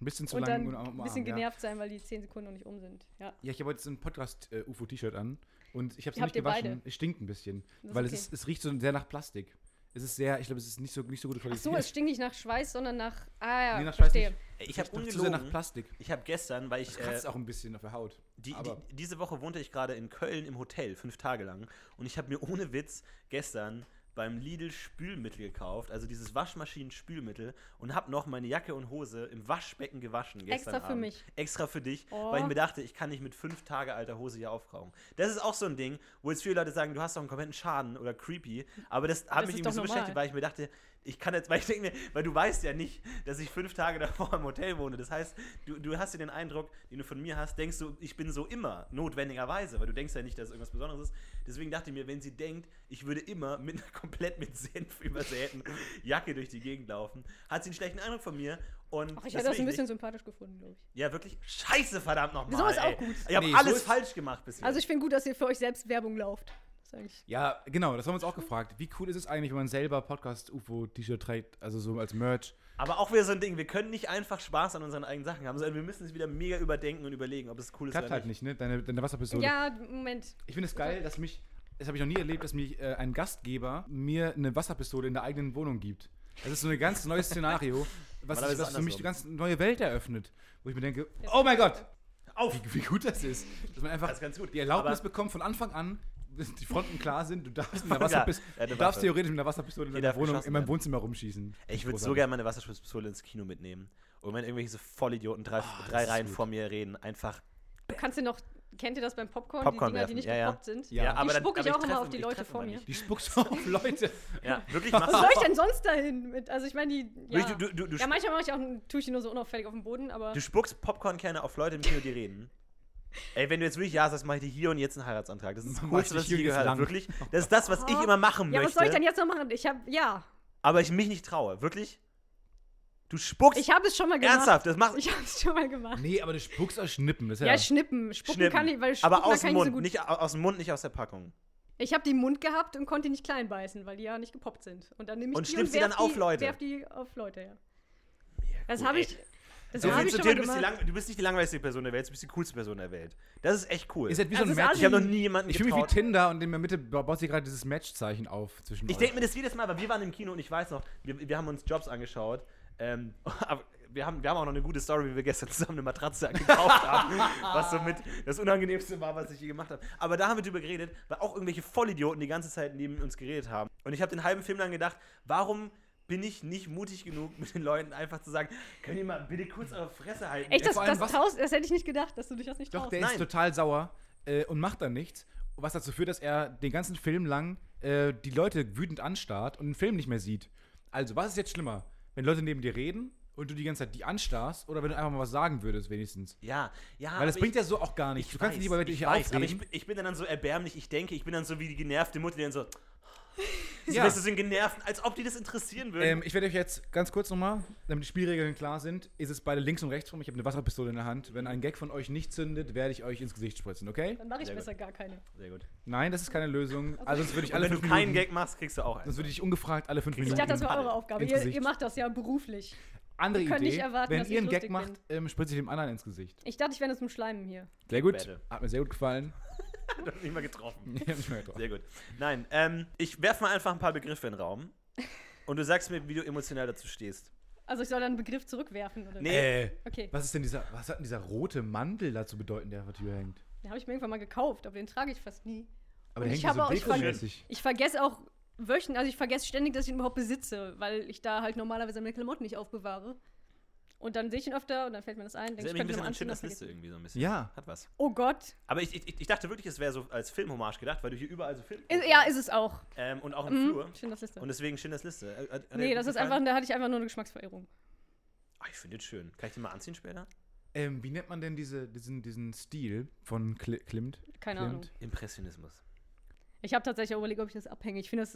mitzählen. bisschen zu Und lang dann und ein bisschen ja. genervt sein, weil die 10 Sekunden noch nicht um sind. Ja. Ja, ich habe heute so ein Podcast-UFO-T-Shirt an und ich habe es nicht gewaschen. beide? Es stinkt ein bisschen, Das weil okay. es, ist, es riecht so sehr nach Plastik. Es ist sehr, ich glaube, es ist nicht so, nicht so gute Ach Qualität. so, es stinkt nicht nach Schweiß, sondern nach. Ah ja, Nee, nach Schweiß verstehe. nicht. Ich habe zu sehr nach. Plastik. Ich habe gestern, weil ich. Es Äh, kratzt auch ein bisschen auf der Haut. die, aber die, diese Woche wohnte ich gerade in Köln im Hotel, fünf Tage lang. Und ich habe mir ohne Witz gestern beim Lidl Spülmittel gekauft, also dieses Waschmaschinen-Spülmittel, und habe noch meine Jacke und Hose im Waschbecken gewaschen gestern Extra für Abend. mich. Extra für dich, Oh. weil ich mir dachte, ich kann nicht mit fünf Tage alter Hose hier aufrauchen. Das ist auch so ein Ding, wo jetzt viele Leute sagen, du hast doch einen kompletten Schaden oder creepy, aber das hat das mich ist irgendwie so normal. beschäftigt, weil ich mir dachte, ich kann jetzt, weil ich denke mir, weil du weißt ja nicht, dass ich fünf Tage davor im Hotel wohne. Das heißt, du, du hast ja den Eindruck, den du von mir hast, denkst du, ich bin so immer, notwendigerweise, weil du denkst ja nicht, dass es irgendwas Besonderes ist. Deswegen dachte ich mir, wenn sie denkt, ich würde immer mit einer komplett mit Senf übersäten Jacke durch die Gegend laufen, hat sie einen schlechten Eindruck von mir. Und Ach, ich das hätte das ein bisschen nicht. sympathisch gefunden, glaube ich. Ja, wirklich. Scheiße, verdammt nochmal. So ist auch ey. gut. Ich habe Nee, so alles ist- falsch gemacht bisher. Also ich finde gut, dass ihr für euch selbst Werbung lauft. Das ist eigentlich. Ja, genau, das haben wir uns auch gefragt. Wie cool ist es eigentlich, wenn man selber Podcast-UFO-T-Shirt trägt, also so als Merch? Aber auch wieder so ein Ding, wir können nicht einfach Spaß an unseren eigenen Sachen haben, sondern wir müssen es wieder mega überdenken und überlegen, ob es cool ist Klappt oder halt nicht, ne? Deine, deine Wasserpistole. Ja, Moment. Ich finde es geil, dass mich, das habe ich noch nie erlebt, dass mich äh, ein Gastgeber mir eine Wasserpistole in der eigenen Wohnung gibt. Das ist so ein ganz neues Szenario, was, was ist es für mich eine ganz neue Welt eröffnet. Wo ich mir denke, oh mein Gott, Auf! wie, wie gut das ist. Dass man einfach Das ist ganz gut. die Erlaubnis Aber- bekommt von Anfang an, die Fronten klar sind, du darfst, mit einer Klar, Wasserpis ja, du darfst theoretisch mit einer Wasserpistole in deiner Wohnung, in meinem. Wohnzimmer rumschießen. Ich würde so gerne meine Wasserschutzpistole ins Kino mitnehmen. Und wenn irgendwelche Vollidioten drei, drei ist Reihen gut. vor mir reden, einfach. Du kannst dir noch. Kennt ihr das beim Popcorn? Popcorn die Dinger, die nicht ja, ja. gepoppt sind? Ja. Die dann- spucke ich aber auch immer treffe- auf die ich Leute vor immer mir. Die spuckst du auf Leute. Ja, wirklich Was soll ich denn sonst dahin? Mit, also ich meine, die. Ja. Du, du, du, du, ja, manchmal mache ich auch, tue ich die nur so unauffällig auf dem Boden, aber. du spuckst Popcornkerne auf Leute im Kino, die reden. Ey, wenn du jetzt wirklich Ja sagst, mache ich dir hier und jetzt einen Heiratsantrag. Das ist das Coolste, ich was ich gehört habe. Wirklich. Das ist das, was ich Oh. immer machen ja, was soll ich denn möchte. jetzt noch machen? Ich habe. Ja. Aber ich mich nicht traue. Wirklich. Du spuckst. Ich habe es schon mal gemacht. Ernsthaft, das macht. Ich habe es schon mal gemacht. Nee, aber du spuckst aus Schnippen. Das ist Ja, ja, schnippen. Spucken Schnippen. kann ich, weil Spucken aber aus kann dem ich Mund, so gut. nicht au- aus dem Mund, nicht aus der Packung. Ich habe die im Mund gehabt und konnte die nicht klein beißen, weil die ja nicht gepoppt sind. Und dann nehme ich Und die schnippst sie werf dann auf die, Leute? Werf die auf Leute, ja. Das cool, habe ich. So viel zu dir, du bist, die du bist nicht die langweiligste Person der Welt, du bist die coolste Person der Welt. Das ist echt cool. Ihr seid wie so ein es ist Match. ich habe noch nie jemanden Ich fühle mich wie. Tinder und in der Mitte baut sich gerade dieses Matchzeichen auf zwischen Ich denke mir das jedes Mal, weil wir waren im Kino und ich weiß noch, wir, wir haben uns Jobs angeschaut. Ähm, aber wir haben, wir haben auch noch eine gute Story, wie wir gestern zusammen eine Matratze gekauft haben, was so mit das Unangenehmste war, was ich je gemacht habe. Aber da haben wir drüber geredet, weil auch irgendwelche Vollidioten die ganze Zeit neben uns geredet haben. Und ich habe den halben Film lang gedacht, warum bin ich nicht mutig genug, mit den Leuten einfach zu sagen, könnt ihr mal bitte kurz eure Fresse halten? Echt, das, das, was- traust, das hätte ich nicht gedacht, dass du dich das nicht Doch, traust. der Nein. ist total sauer äh, und macht dann nichts. Was dazu führt, dass er den ganzen Film lang äh, die Leute wütend anstarrt und den Film nicht mehr sieht. Also, was ist jetzt schlimmer? Wenn Leute neben dir reden und du die ganze Zeit die anstarrst oder wenn du einfach mal was sagen würdest, wenigstens? ja, ja. Weil das bringt ich- ja so auch gar nichts. Ich Du kannst weiß, dich lieber mit ich dich weiß, aber ich, ich bin dann so erbärmlich, ich denke, ich bin dann so wie die genervte Mutter, die dann so, so Ja. du, sind genervt, als ob die das interessieren würden. Ähm, ich werde euch jetzt ganz kurz nochmal, damit die Spielregeln klar sind, ist es beide links und rechts rum. Ich habe eine Wasserpistole in der Hand. Wenn ein Gag von euch nicht zündet, werde ich euch ins Gesicht spritzen, okay? Dann mache ich Sehr besser gar keine. Sehr gut. Nein, das ist keine Lösung. Also sonst würde ich Und alle wenn du keinen Minuten, Gag machst, kriegst du auch einen. sonst würde ich ungefragt alle fünf Ich Ich Minuten. dachte, das war eure Aufgabe. Ihr, ihr macht das ja beruflich. Andere Idee, nicht erwarten, wenn dass ihr ich einen Gag macht, ähm, spritze ich dem anderen ins Gesicht. Ich dachte, ich wäre zum Schleimen hier. Sehr gut. Wette. Hat mir sehr gut gefallen. Du hast nicht mal getroffen. Ich hab mich mal getraut. Sehr gut. Nein, ähm, ich werfe mal einfach ein paar Begriffe in den Raum und du sagst mir, wie du emotional dazu stehst. Also ich soll dann einen Begriff zurückwerfen, oder? Nee. Äh, Okay, was ist denn dieser, was hat denn dieser rote Mantel da zu bedeuten, der auf der Tür hängt? den habe ich mir irgendwann mal gekauft, aber den trage ich fast nie. Aber der ich hängt habe ja auch- so ich dekomäßig. Ich vergesse auch wöchentlich, also ich vergesse ständig, dass ich ihn überhaupt besitze, weil ich da halt normalerweise meine Klamotten nicht aufbewahre. Und dann sehe ich ihn öfter und dann fällt mir das ein, Das denke ist ich, ein bisschen an Schindlers das Liste irgendwie so ein bisschen. Ja. Hat was. Oh Gott. Aber ich, ich, ich dachte wirklich, es wäre so als Filmhommage gedacht, weil du hier überall so Film. Ist, ja, ist es auch. Ähm, und auch im Mhm. Flur. Schindlers Liste. Und deswegen Schindlers Liste. Äh, hat- hat dir Nee, das ist gefallen? einfach, da hatte ich einfach nur eine Geschmacksverirrung. Ah, ich finde den schön. Kann ich den mal anziehen später? Ähm, wie nennt man denn diese, diesen, diesen Stil von Kli Klimt? Keine Klimt? Ahnung. Impressionismus. Ich habe tatsächlich auch überlegt, ob ich das abhänge. Ich finde, das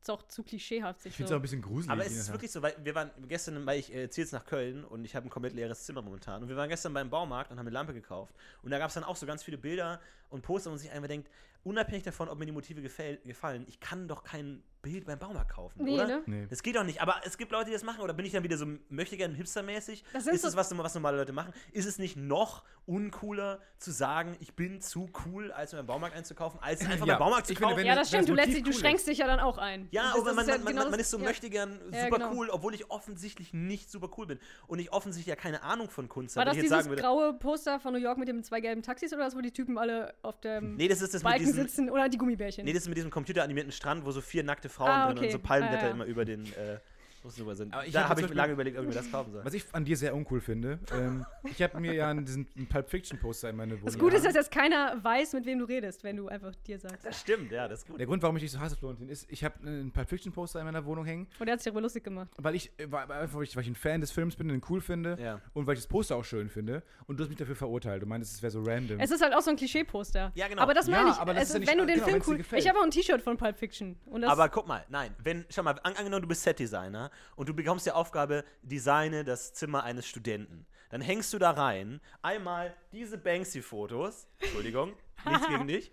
ist auch zu klischeehaft. Sich Ich finde es so. auch ein bisschen gruselig. Aber es ist wirklich so, weil wir waren gestern, weil ich äh, ziehe jetzt nach Köln und ich habe ein komplett leeres Zimmer momentan. Und wir waren gestern beim Baumarkt und haben eine Lampe gekauft. Und da gab es dann auch so ganz viele Bilder und Poster, wo man sich einfach denkt, unabhängig davon, ob mir die Motive gefallen, ich kann doch kein Bild beim Baumarkt kaufen, Nee, oder? ne? Nee. Das geht doch nicht. Aber es gibt Leute, die das machen. Oder bin ich dann wieder so, möchte gern hipstermäßig? Das Ist so- es was, was normale Leute machen? Ist es nicht noch uncooler zu sagen, ich bin zu cool, als beim Baumarkt einzukaufen, als einfach Ja, beim Baumarkt zu ich finde, kaufen? wenn Ja, das- das stimmt. Du, das lässt Motiv dich, du cool schränkst dich ja dann auch ein. Ja, das aber man, ja man, man, genau man das- ist so ja. möchte gern Ja, super genau. cool, obwohl ich offensichtlich nicht super cool bin. Und ich offensichtlich ja keine Ahnung von Kunst War habe. das Wenn ich dieses jetzt sagen würde, graue Poster von New York mit den zwei gelben Taxis oder das, wo die Typen alle auf dem nee, das ist das mit Balken diesem, sitzen oder die Gummibärchen? nee, das ist mit diesem computeranimierten Strand, wo so vier nackte Frauen Ah, drin und okay. so Palmblätter Ah, ja. immer über den äh, Drüber sind. Aber ich da hab habe ich mir lange überlegt, ob ich mir das kaufen soll. Was ich an dir sehr uncool finde, ähm, ich habe mir ja diesen einen Pulp Fiction Poster in meine Wohnung. das Gute ist, dass jetzt keiner weiß, mit wem du redest, wenn du einfach dir sagst. Das stimmt, ja, das ist gut. Der Grund, warum ich dich so hasse, Florentin, ist, ich habe einen Pulp Fiction Poster in meiner Wohnung hängen, Und der hat sich darüber lustig gemacht. weil ich, äh, weil, einfach, weil ich, weil ich ein Fan des Films bin, den cool finde Ja. und weil ich das Poster auch schön finde. Und du hast mich dafür verurteilt. Du meinst, es wäre so random. Es ist halt auch so ein Klischee-Poster. Ja, genau. Aber das Ja, meine ich. aber das es ist ja ist, nicht- wenn du den genau, Film cool. Ich habe auch ein T-Shirt von Pulp Fiction. Und das Aber guck mal, nein, wenn, schau mal, an, angenommen, du bist Setdesigner und du bekommst die Aufgabe, designe das Zimmer eines Studenten. Dann hängst du da rein, einmal diese Banksy-Fotos, Entschuldigung, nichts gegen dich,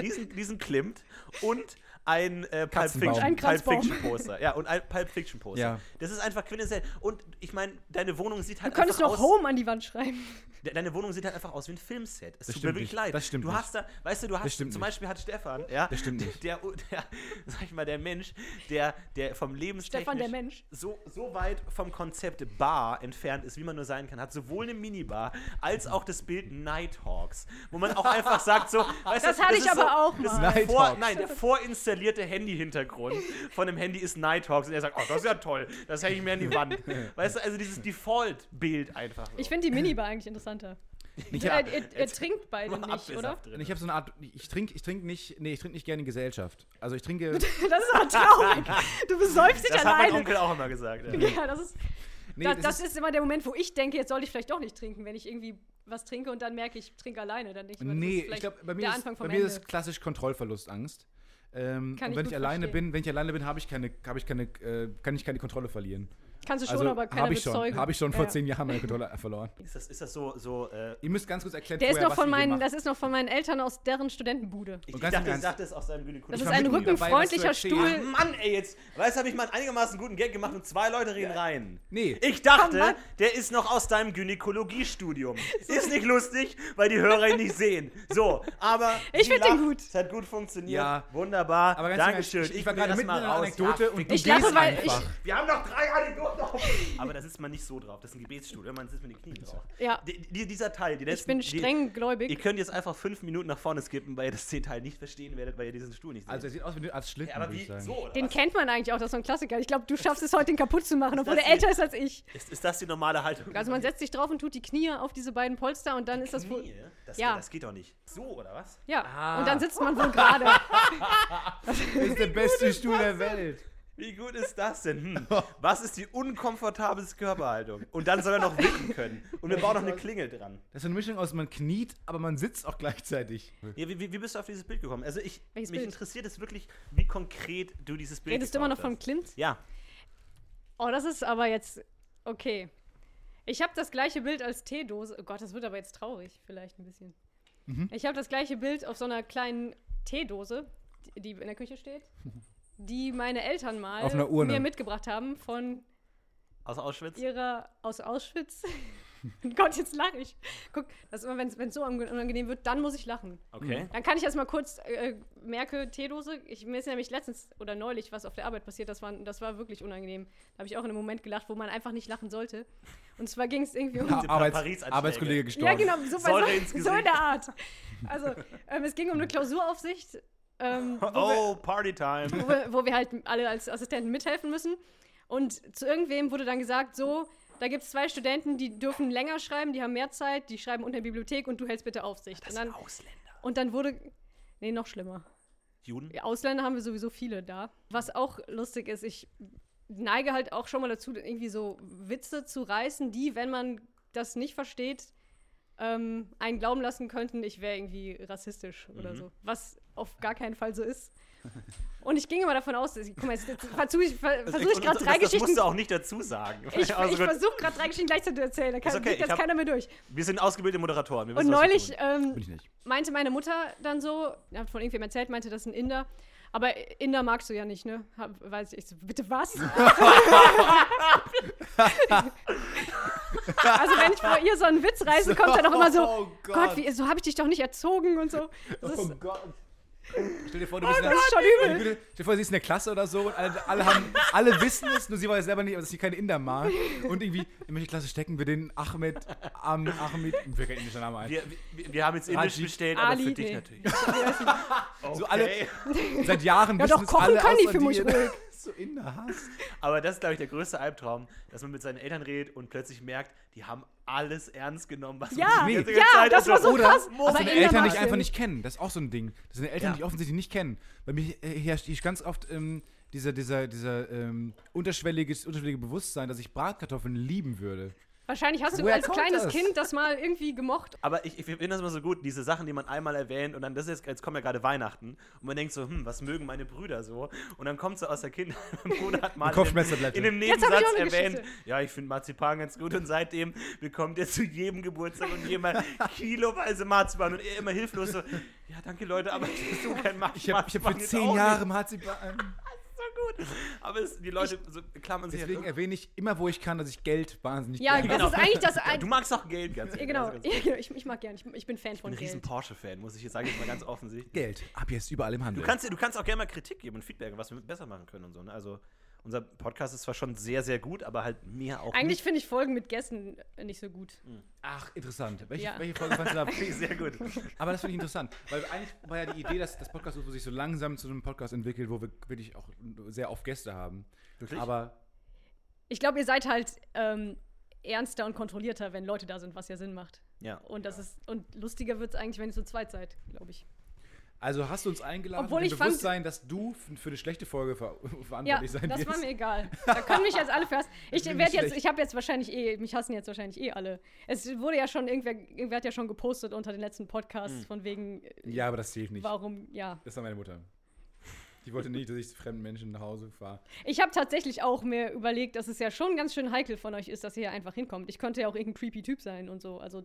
diesen, diesen Klimt und ein äh, Pulp. Fiction, Ein Pulp. Fiction Poster. Ja, und ein Pulp Fiction Poster. Ja. Das ist einfach quintessentiell. Und ich meine, deine Wohnung sieht du halt könntest einfach noch aus. Home an die Wand schreiben. De- Deine Wohnung sieht halt einfach aus wie ein Filmset. Es Das tut mir stimmt wirklich nicht. leid. Das stimmt du nicht. hast da, weißt du, du hast stimmt zum nicht. Beispiel hat Stefan, ja, Das stimmt nicht. Der, der, sag ich mal, der Mensch, der, der vom Lebenstechnisch Stefan, der Mensch. So, so weit vom Konzept Bar entfernt ist, wie man nur sein kann, hat sowohl eine Minibar als auch das Bild Nighthawks, wo man auch einfach sagt so, weißt Das du, hatte ich ist aber auch das mal. ist vor, Nighthawks. nein, der vorinstallierte Handy-Hintergrund von dem Handy ist Nighthawks und er sagt, oh, das ist ja toll, das hänge ich mir an die Wand. Weißt du, also dieses Default-Bild einfach. So. Ich finde die Minibar eigentlich interessanter. Ich ihr, ihr, ihr trinkt beide nicht, oder? Ich habe so eine Art, ich trinke ich trink nicht, nee, ich trinke nicht gerne in Gesellschaft. Also ich trinke, Das ist aber traurig. Du besäufst dich Das hat mein alleine. Onkel auch immer gesagt. Ja. Ja, das ist, nee, das, das ist immer der Moment, wo ich denke, jetzt sollte ich vielleicht doch nicht trinken, wenn ich irgendwie was trinke und dann merke ich, ich trinke alleine. Dann denke ich, das Nee, ich glaube, bei mir, ist, bei mir ist klassisch Kontrollverlustangst. Ähm, Kann und ich wenn gut ich alleine verstehen. bin, wenn ich alleine bin, habe ich keine, habe ich keine, äh, kann ich keine Kontrolle verlieren. Kannst du schon, Also aber keiner habe ich schon, bezeugen. habe ich schon vor Ja. zehn Jahren meine Kontrolle verloren. Ist das, ist das so, so äh, Ihr müsst ganz kurz erklären, Der ist noch was von meinen, das ist noch von meinen Eltern aus deren Studentenbude. ich, ich dachte, ich dachte, das aus deinem Gynäkologie. Das ist ein rückenfreundlicher. Stuhl. Mann, ey, jetzt, weißt du, habe ich mal einen einigermaßen guten Gag gemacht und zwei Leute reden rein. Nee. Ich dachte, Mann. der ist noch aus deinem Gynäkologiestudium. Ist nicht lustig, weil die Hörer ihn nicht sehen. So, aber. Ich sie find den gut. Es hat gut funktioniert. Ja. Wunderbar. Aber ganz Dankeschön. Ich- ich war gerade das mitten mal in einer raus. Anekdote Ja, und du. Ich lache, weil ich- Wir haben noch drei Anekdoten. Aber da sitzt man nicht so drauf. Das ist ein Gebetsstuhl. Man sitzt mit den Knien drauf. Ja, Die, die, dieser Teil, die ich letzten, bin die- streng Ihr gläubig. könnt jetzt einfach fünf Minuten nach vorne skippen, weil ihr das Teil nicht verstehen werdet, weil ihr diesen Stuhl nicht seht. Also er sieht aus wie als Schlitten, ja, aber wie ich so, Den was? kennt man eigentlich auch, das ist so ein Klassiker. Ich glaube, du schaffst es heute, den kaputt zu machen, obwohl er älter die- ist als ich. Ist, ist das die normale Haltung? Also man setzt sich drauf und tut die Knie auf diese beiden Polster und dann ist das wohl. Knie? Das, Ja. das geht doch nicht. So, oder was? Ja, Ah. und dann sitzt man wohl gerade. Das ist der beste Stuhl der Welt. Wie gut ist das denn? Hm. Was ist die unkomfortabelste Körperhaltung? Und dann soll er noch wippen können. Und wir bauen noch eine Klingel dran. Das ist eine Mischung aus, man kniet, aber man sitzt auch gleichzeitig. Ja, wie, wie bist du auf dieses Bild gekommen? Also ich, Welches mich Bild? interessiert es wirklich, wie konkret du dieses Bild Redest du immer noch von gebaut Clint? hast. Ja. Oh, das ist aber jetzt. Okay. Ich habe das gleiche Bild als Teedose. Oh Gott, das wird aber jetzt traurig, vielleicht ein bisschen. Mhm. Ich habe das gleiche Bild auf so einer kleinen Teedose, die in der Küche steht, die meine Eltern mal Auf einer Urne. mir mitgebracht haben von Aus Auschwitz? ihrer aus Auschwitz. Gott, jetzt lache ich. Guck, das immer, wenn es so unange- unangenehm wird, dann muss ich lachen. Okay. Dann kann ich erst mal kurz äh, merke, Teedose. Ich, mir ist nämlich letztens oder neulich was auf der Arbeit passiert, das war, das war wirklich unangenehm. Da habe ich auch in einem Moment gelacht, wo man einfach nicht lachen sollte. Und zwar ging es irgendwie um. Ja, Arbeits. Arbeitskollege gestorben. Ja, genau, so, so, so in der Art. Also, ähm, es ging um eine Klausuraufsicht, ähm, Oh, Partytime. wo, wir, wo wir halt alle als Assistenten mithelfen müssen. Und zu irgendwem wurde dann gesagt, so, da gibt es zwei Studenten, die dürfen länger schreiben, die haben mehr Zeit, die schreiben unter der Bibliothek und du hältst bitte Aufsicht. Das Und sind dann, Ausländer. und dann wurde, nee, noch schlimmer. Juden? Ja, Ausländer haben wir sowieso viele da. Was auch lustig ist, ich neige halt auch schon mal dazu, irgendwie so Witze zu reißen, die, wenn man das nicht versteht, ähm, einen glauben lassen könnten, ich wäre irgendwie rassistisch oder Mhm. so. Was auf gar keinen Fall so ist. Und ich ging immer davon aus, dass ich, guck mal, jetzt, jetzt versuche ich, ver, versuch ich gerade das, drei das musst Geschichten. du auch nicht dazu sagen. Ich, Also ich versuche gerade drei Geschichten gleichzeitig zu erzählen, da kann, okay, jetzt hab- keiner mehr durch. wir sind ausgebildete Moderatoren. Wir Und neulich ähm, meinte meine Mutter dann so, hat von irgendwem erzählt, meinte, das ist ein Inder. Aber Inder magst du ja nicht, ne? Hab, weiß ich. so, bitte was? also wenn ich vor ihr so einen Witz reiße, kommt dann auch immer so, Oh Gott, wie, so habe ich dich doch nicht erzogen und so. Das ist, Gott. Stell dir vor, du bist in das der, ist schon übel. Stell dir vor, sie ist in der Klasse oder so und alle, alle, haben, alle wissen es, nur sie weiß selber nicht, dass sie keine Inder mag. Und irgendwie, in welche Klasse stecken wir den Ahmed, Am, Ahmed, fällt kein indischer Name ein. wir, wir, wir haben jetzt Indisch Raji. bestellt, aber Ali, für dich nee. natürlich. So alle- Okay. Seit Jahren Ja, wissen doch, es kochen alle kann die für mich ruhig. Dass du Inder hast. Aber das ist, glaube ich, der größte Albtraum, dass man mit seinen Eltern redet und plötzlich merkt, die haben alles ernst genommen, was Ja, man die ganze ja, Zeit das war so Oder krass. dass deine Eltern dich einfach nicht kennen. Das ist auch so ein Ding. Dass deine Eltern Ja. dich offensichtlich nicht kennen. Bei mir äh, herrscht ich ganz oft ähm, dieser, dieser, dieser ähm, unterschwelliges, unterschwellige Bewusstsein, dass ich Bratkartoffeln lieben würde. Wahrscheinlich hast du Woher als kleines das? Kind das mal irgendwie gemocht. Aber ich, ich finde das immer so gut, diese Sachen, die man einmal erwähnt und dann, das ist jetzt, jetzt kommen ja gerade Weihnachten und man denkt so, hm, was mögen meine Brüder so? Und dann kommt so aus der Kinder, mein Bruder hat mal in in ich Nebensatz erwähnt, Geschichte. ja, ich finde Marzipan ganz gut und seitdem bekommt er zu jedem Geburtstag und jemand kiloweise Marzipan und er immer hilflos so, ja, danke Leute, aber ich so kein Marzipan. Ich habe hab für zehn Jahre. Marzipan. gut. Aber es, die Leute so, klammern sich Deswegen halt- erwähne ich immer, wo ich kann, dass ich Geld wahnsinnig Ja, gerne das ist eigentlich das. Ja, Ein du magst auch Geld ganz ja, genau. ganz- Ja, genau. Ich, ich mag gern. Ich, ich bin Fan Ich bin von ein riesen Geld. Porsche-Fan, muss ich jetzt sagen, jetzt mal ganz offensichtlich. Geld. Ab jetzt überall im Handel. Du kannst, du kannst auch gerne mal Kritik geben und Feedback, was wir besser machen können und so. Ne? Also, unser Podcast ist zwar schon sehr, sehr gut, aber halt mehr auch Eigentlich finde ich Folgen mit Gästen nicht so gut. Ach, interessant. Welche, Ja. welche Folge fandest du da? Sehr gut. Aber das finde ich interessant, weil eigentlich war ja die Idee, dass das Podcast sich so langsam zu einem Podcast entwickelt, wo wir wirklich auch sehr oft Gäste haben. Wirklich? Aber Ich glaube, ihr seid halt ähm, ernster und kontrollierter, wenn Leute da sind, was ja Sinn macht. Ja. Und das ist und lustiger wird es eigentlich, wenn ihr zu zweit seid, glaube ich. Also hast du uns eingeladen Obwohl ich fand- Bewusstsein, dass du für eine schlechte Folge ver Ja, verantwortlich sein das wirst. war mir egal. Da können mich jetzt alle fest. Ich Das werde jetzt, ich habe jetzt wahrscheinlich eh, mich hassen jetzt wahrscheinlich eh alle. Es wurde ja schon irgendwer, irgendwer hat ja schon gepostet unter den letzten Podcasts von wegen, äh, ja, aber das zählt nicht. warum, ja. Das war meine Mutter. Die wollte nicht, dass ich zu fremden Menschen nach Hause fahre. Ich habe tatsächlich auch mir überlegt, dass es ja schon ganz schön heikel von euch ist, dass ihr hier einfach hinkommt. Ich könnte ja auch irgendein creepy Typ sein und so. Also,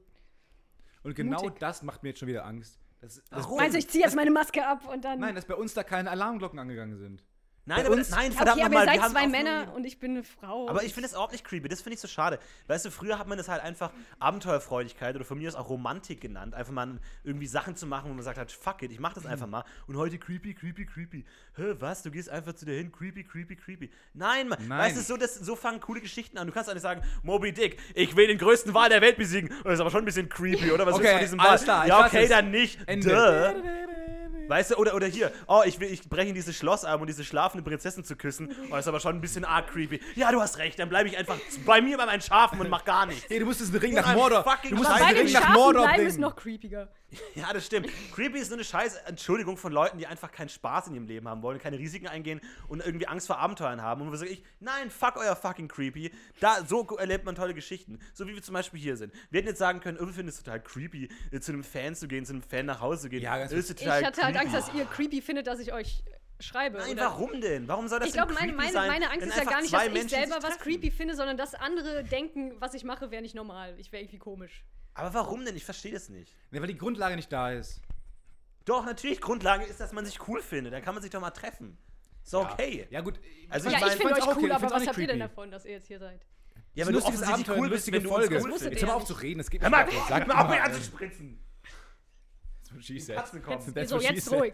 Und genau Mutig. das macht mir jetzt schon wieder Angst. Das, das, Warum? du, ich ziehe jetzt meine Maske ab und dann. Nein, dass bei uns da keine Alarmglocken angegangen sind. Nein, aber, uns- nein, verdammt okay, aber ihr nochmal. wir seid zwei Männer und ich bin eine Frau. Aber ich finde es überhaupt nicht creepy. Das finde ich so schade. Weißt du, früher hat man das halt einfach Abenteuerfreudigkeit oder von mir aus auch Romantik genannt. Einfach mal irgendwie Sachen zu machen, wo man sagt hat, fuck it, ich mach das einfach mal. Und heute creepy, creepy, creepy. Hä, was? Du gehst einfach zu dir hin, creepy, creepy, creepy. Nein, Mann. Nein. Weißt du, so, das, so fangen coole Geschichten an. Du kannst auch nicht sagen, Moby Dick, ich will den größten Wal der Welt besiegen. Das ist aber schon ein bisschen creepy, oder? Was Okay, du von diesem Wal? ja, okay, dann nicht. Ende. Duh. Weißt du, oder, oder hier, oh, ich, will, ich breche in dieses Schloss ein, um diese schlafende Prinzessin zu küssen. Oh, das ist aber schon ein bisschen arg creepy. Ja, du hast recht, dann bleibe ich einfach bei mir bei meinen Schafen und mach gar nichts. Hey, du musstest den Ring In nach Mordor. Du musst bei Ring nach Schafen Mordor bleiben bringen. ist noch creepiger. Ja, das stimmt. Creepy ist nur eine scheiß Entschuldigung von Leuten, die einfach keinen Spaß in ihrem Leben haben wollen, keine Risiken eingehen und irgendwie Angst vor Abenteuern haben. Und wo sage ich, nein, fuck euer fucking Creepy. Da, so erlebt man tolle Geschichten. So wie wir zum Beispiel hier sind. Wir hätten jetzt sagen können, oh, wir finden es total creepy, äh, zu einem Fan zu gehen, zu einem Fan nach Hause zu gehen. Ja, ganz Das ist Ich total hatte halt creepy. Angst, dass ihr creepy findet, dass ich euch schreibe. Nein, oder? warum denn? Warum soll das Ich glaube, denn meine, creepy meine, sein, meine Angst ist ja gar nicht, dass ich Menschen selber was treffen? creepy finde, sondern dass andere denken, was ich mache, wäre nicht normal. Ich wäre irgendwie komisch. Aber warum denn? Ich verstehe das nicht. Nee, weil die Grundlage nicht da ist. Doch, natürlich, Grundlage ist, dass man sich cool findet. Da kann man sich doch mal treffen. So, okay. Ja, gut. Also ja, ich ich finde euch auch okay, cool, ich aber was nicht habt ihr denn davon, dass ihr jetzt hier seid? Ja, ein lustiges offensichtlich Abenteuer, eine bist, lustige wenn du Folge. cool. Jetzt hör mal auf zu reden, es geht Hör nicht sag mal auf, mich mal. anzuspritzen. That's what she said. Katzen kommen. Jetzt, so, jetzt ruhig.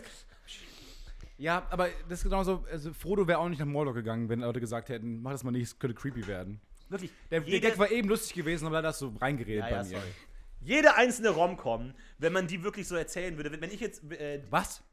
Ja, aber das ist genauso, also Frodo wäre auch nicht nach Mordor gegangen, wenn Leute gesagt hätten, mach das mal nicht, es könnte creepy werden. Wirklich. Der, der Gag war eben lustig gewesen, aber da hast du reingeredet ja, bei ja, mir. sorry. Jede einzelne Rom-Com, wenn man die wirklich so erzählen würde, wenn ich jetzt. Äh, Was?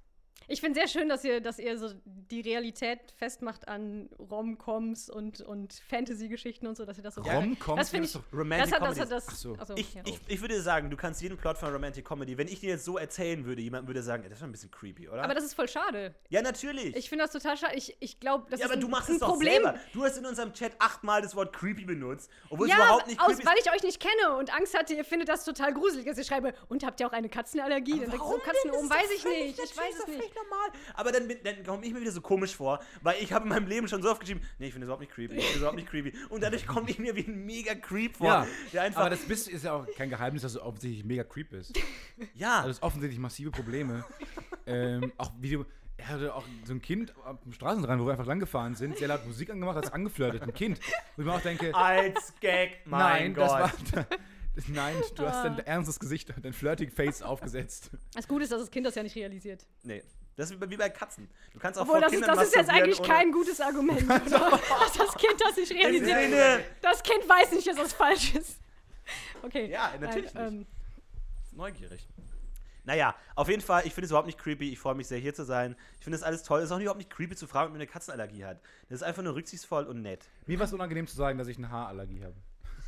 Ich finde sehr schön, dass ihr, dass ihr so die Realität festmacht an Rom-Coms und, und Fantasy-Geschichten und so, dass ihr das so Rom-Coms? Das finde Das ist Romantic das hat, das Comedies. hat das. Ach so. achso, ich, ja. ich, ich würde sagen, du kannst jeden Plot von Romantic Comedy, wenn ich dir jetzt so erzählen würde, jemand würde sagen, das ist schon ein bisschen creepy, oder? aber das ist voll schade. ja, natürlich. Ich finde das total schade. Ich, ich glaube, das ja, ist aber ein, du machst ein es doch Problem. selber. Du hast in unserem Chat achtmal das Wort creepy benutzt, obwohl es Ja, überhaupt nicht aus, creepy weil ich euch nicht kenne und Angst hatte, ihr findet das total gruselig, dass ich schreibe, und habt ihr auch eine Katzenallergie? Dann denke ich so, Warum Katzen oben, ist weiß ich nicht. Ich weiß ist es doch nicht. normal. Aber dann, bin- dann komme ich mir wieder so komisch vor, weil ich habe in meinem Leben schon so oft geschrieben, nee, ich finde das überhaupt nicht creepy, ich finde das überhaupt nicht creepy. Und dadurch komme ich mir wie ein mega Creep vor. Ja, der einfach, aber das bist, ist ja auch kein Geheimnis, dass du offensichtlich mega creep bist. ja, Also, du hast offensichtlich massive Probleme. ähm, auch wie du. Er hatte auch so ein Kind am Straßenrand, wo wir einfach langgefahren sind, sehr laut Musik angemacht, hat es angeflirtet. Ein Kind. Wo ich mir auch denke, als Gag, mein nein, Gott. das war. Das, nein, du hast Ah. dein ernstes Gesicht, dein flirting Face aufgesetzt. Das Gute ist, dass das Kind das ja nicht realisiert. Nee, das ist wie bei Katzen. Du kannst auch Obwohl, vor das ist, Kindern das ist jetzt eigentlich kein gutes Argument. oder? dass das Kind das nicht realisiert. Sinne. Das Kind weiß nicht, dass das falsch ist. Okay. Ja, natürlich Nein, nicht. Neugierig. Naja, auf jeden Fall, ich finde es überhaupt nicht creepy. Ich freue mich sehr, hier zu sein. Ich finde es alles toll. Es ist auch überhaupt nicht creepy zu fragen, ob man eine Katzenallergie hat. Das ist einfach nur rücksichtsvoll und nett. Mir war es unangenehm zu sagen, dass ich eine Haarallergie habe.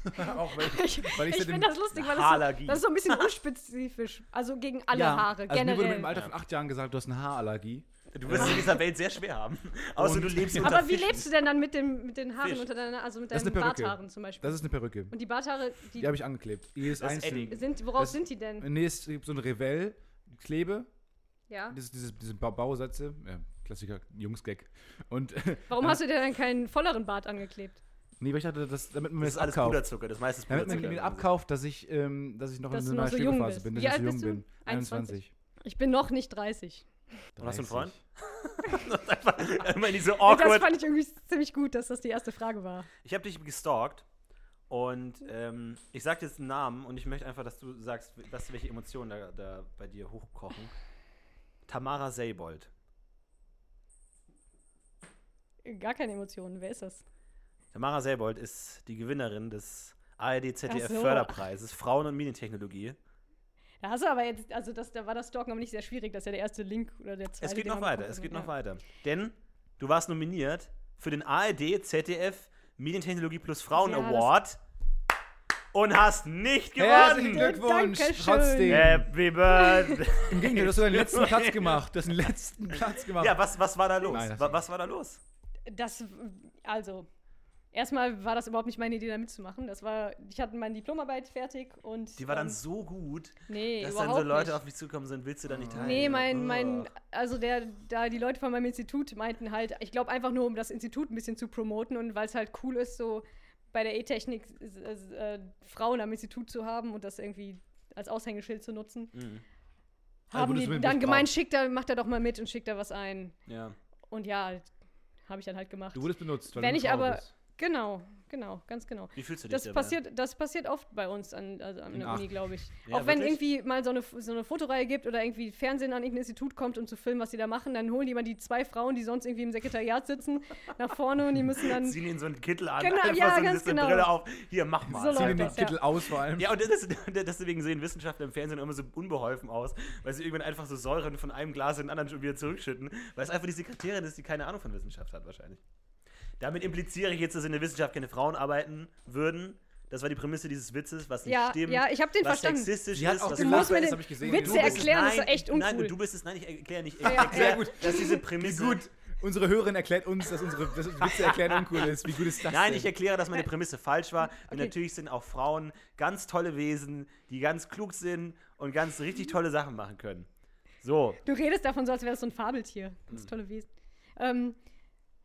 auch weil, Ich, weil ich ich finde das lustig, weil das, Haarallergie. so, das ist so ein bisschen unspezifisch. Also gegen alle ja, Haare, also mir wurde generell. im Alter von acht Jahren gesagt, du hast eine Haarallergie. Du wirst es in dieser Welt sehr schwer haben. Außer Und- du lebst unter Aber wie Fischen. lebst du denn dann mit, dem, mit den Haaren Fisch. unter deiner, also mit Das deinen. Barthaaren zum Beispiel? Das ist eine Perücke. Und die Barthaare, die, Die habe ich angeklebt. Das ist einzelne. Edding. sind, worauf das- sind die denn? Nee, es gibt so eine Revell-Klebe. Ja. Das ist diese, diese Ba- Bausätze. Ja, Klassiker, Jungs-Gag. Und Warum hast du dir dann keinen volleren Bart angeklebt? Nee, weil ich dachte, dass, damit man mir Das das, ist alles abkauft. Puderzucker, das meiste ist Damit man Puderzucker. mir abkauft, dass ich, ähm, dass ich noch Dass in einer so Schwebephase bin, dass Wie ich so jung du? bin. 21. Ich bin noch nicht 30. Und hast du einen 30. Freund? einfach immer in diese Das awkward. fand ich irgendwie ziemlich gut, dass das die erste Frage war. Ich habe dich gestalkt und ähm, ich sag dir jetzt einen Namen und ich möchte einfach, dass du sagst, was, welche Emotionen da, da bei dir hochkochen. Tamara Seybold. Gar keine Emotionen. Wer ist das? Tamara Seybold ist die Gewinnerin des ARD ZDF Ach so. Förderpreises Frauen- und Medientechnologie. Da hast du aber jetzt, also das, da war das Stalken aber nicht sehr schwierig. Das ist ja der erste Link oder der zweite. Es geht den noch weiter, es geht Ja. noch weiter. Denn du warst nominiert für den ARD ZDF Medientechnologie plus Frauen Ja, Award und hast nicht Herzlichen gewonnen. Glückwunsch, Dankeschön. trotzdem. Happy Birthday. Im Gegenteil, du hast deinen letzten Platz gemacht. Du hast den letzten Platz gemacht. Ja, was, was war da los? Nein, das- Wa- was war da los? Das, also, erstmal war das überhaupt nicht meine Idee, da mitzumachen. Das war, ich hatte meine Diplomarbeit fertig und. Die war dann ähm, so gut, Nee, dass dann so Leute nicht. auf mich zukommen sind, willst du da nicht teilen? Nee, mein, Oh. mein, also der, da die Leute von meinem Institut meinten halt, ich glaube einfach nur, um das Institut ein bisschen zu promoten und weil es halt cool ist, so bei der E-Technik äh, äh, Frauen am Institut zu haben und das irgendwie als Aushängeschild zu nutzen. Mhm. Also haben würdest die dann gemeint, schickt er, macht er doch mal mit und schickt da was ein. Ja. Und ja, habe ich dann halt gemacht. Du wurdest benutzt. weil Wenn du ich aber- bist. Genau, genau, ganz genau. Wie fühlst du dich Das dabei? passiert, das passiert oft bei uns an, also an der Aachen. Uni, glaube ich. Ja, auch wenn wirklich? irgendwie mal so eine, so eine Fotoreihe gibt oder irgendwie Fernsehen an irgendein Institut kommt, um zu filmen, was die da machen, dann holen die mal die zwei Frauen, die sonst irgendwie im Sekretariat sitzen, nach vorne und die müssen dann. Ziehen ihn so einen Kittel an, Genau, einfach ja, so eine genau. Brille auf. Hier, mach mal. So Zieh läuft den das, ja. Kittel aus vor allem. Ja, und das deswegen sehen Wissenschaftler im Fernsehen immer so unbeholfen aus, weil sie irgendwann einfach so Säuren von einem Glas in den anderen schon wieder zurückschütten, weil es einfach die Sekretärin ist, die keine Ahnung von Wissenschaft hat, wahrscheinlich. Damit impliziere ich jetzt, dass in der Wissenschaft keine Frauen arbeiten würden. Das war die Prämisse dieses Witzes, was nicht Ja, stimmt. ja, ich habe den was verstanden. sexistisch Sie hat ist. auch was Du musst mir das den ich gesehen. Witze erklären, das ist nein, echt uncool. Nein, du bist es. Nein, ich erkläre nicht. Ich Ja, erkläre, sehr gut. dass diese Wie Prämisse. gut. Unsere Hörerin erklärt uns, dass unsere dass Witze erklären uncool ist. Wie gut ist das Nein, denn? ich erkläre, dass meine Prämisse falsch war. Und Okay. natürlich sind auch Frauen ganz tolle Wesen, die ganz klug sind und ganz richtig tolle Sachen machen können. So. Du redest davon so, als wäre das so ein Fabeltier. Hm. Das tolle Wesen. Ähm,